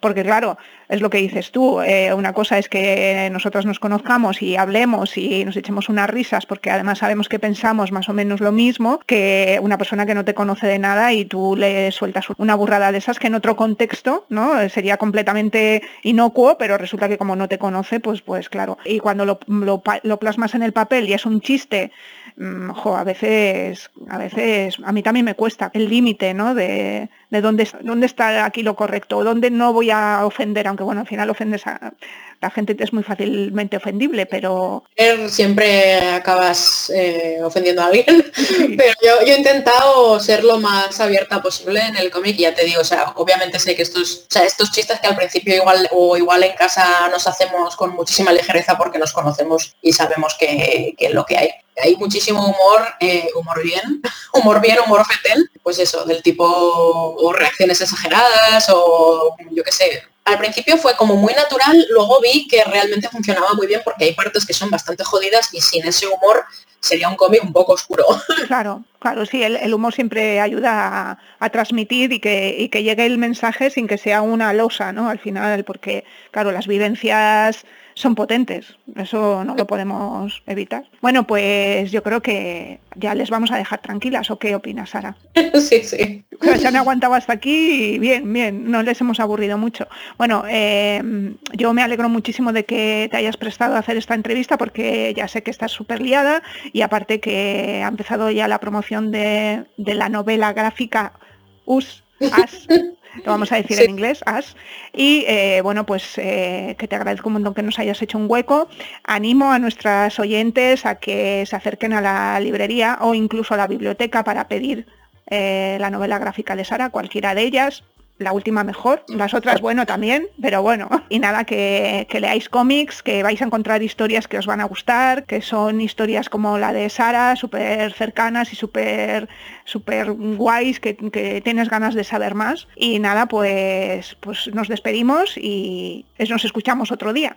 porque claro, es lo que dices tú, eh, una cosa es que nosotros nos conozcamos y hablemos y nos echemos unas risas, porque además sabemos que pensamos más o menos lo mismo que una persona que no te conoce de nada y tú le sueltas una burrada de esas que en otro contexto ¿no? sería completamente inocuo, pero resulta que como no te conoce, pues, pues claro. Y cuando lo, lo plasmas en el papel y es un chiste Mm, a veces, a veces, a mí también me cuesta el límite, ¿no? De, de dónde, dónde está aquí lo correcto, dónde no voy a ofender, aunque bueno, al final ofendes a la gente, es muy fácilmente ofendible, pero... Siempre acabas eh, ofendiendo a alguien, pero yo, yo, he intentado ser lo más abierta posible en el cómic y ya te digo, o sea, obviamente sé que estos, o sea, estos chistes que al principio igual o igual en casa nos hacemos con muchísima ligereza porque nos conocemos y sabemos que, que lo que hay hay muchísimo humor, eh, humor bien, humor bien, humor fetén, pues eso, del tipo o reacciones exageradas o yo qué sé. Al principio fue como muy natural, luego vi que realmente funcionaba muy bien porque hay partes que son bastante jodidas y sin ese humor sería un cómic un poco oscuro. Claro, claro, sí, el, humor siempre ayuda a, transmitir y que, y que llegue el mensaje sin que sea una losa, ¿no? Al final, porque, claro, las vivencias son potentes. Eso no lo podemos evitar. Bueno, pues yo creo que ya les vamos a dejar tranquilas. ¿O qué opinas, Sara? Sí, sí. se han aguantado hasta aquí y bien, bien, no les hemos aburrido mucho. Bueno, eh, yo me alegro muchísimo de que te hayas prestado a hacer esta entrevista porque ya sé que estás súper liada y aparte que ha empezado ya la promoción de, de la novela gráfica Us, As, lo vamos a decir en inglés, As. Y eh, bueno, pues eh, que te agradezco un montón que nos hayas hecho un hueco. Animo a nuestras oyentes a que se acerquen a la librería o incluso a la biblioteca para pedir eh, la novela gráfica de Sara, cualquiera de ellas, la última mejor, las otras bueno también, pero bueno, y nada, que, leáis cómics, que vais a encontrar historias que os van a gustar, que son historias como la de Sara, súper cercanas y súper súper guays, que, que, tienes ganas de saber más. Y nada, pues, pues nos despedimos y nos escuchamos otro día.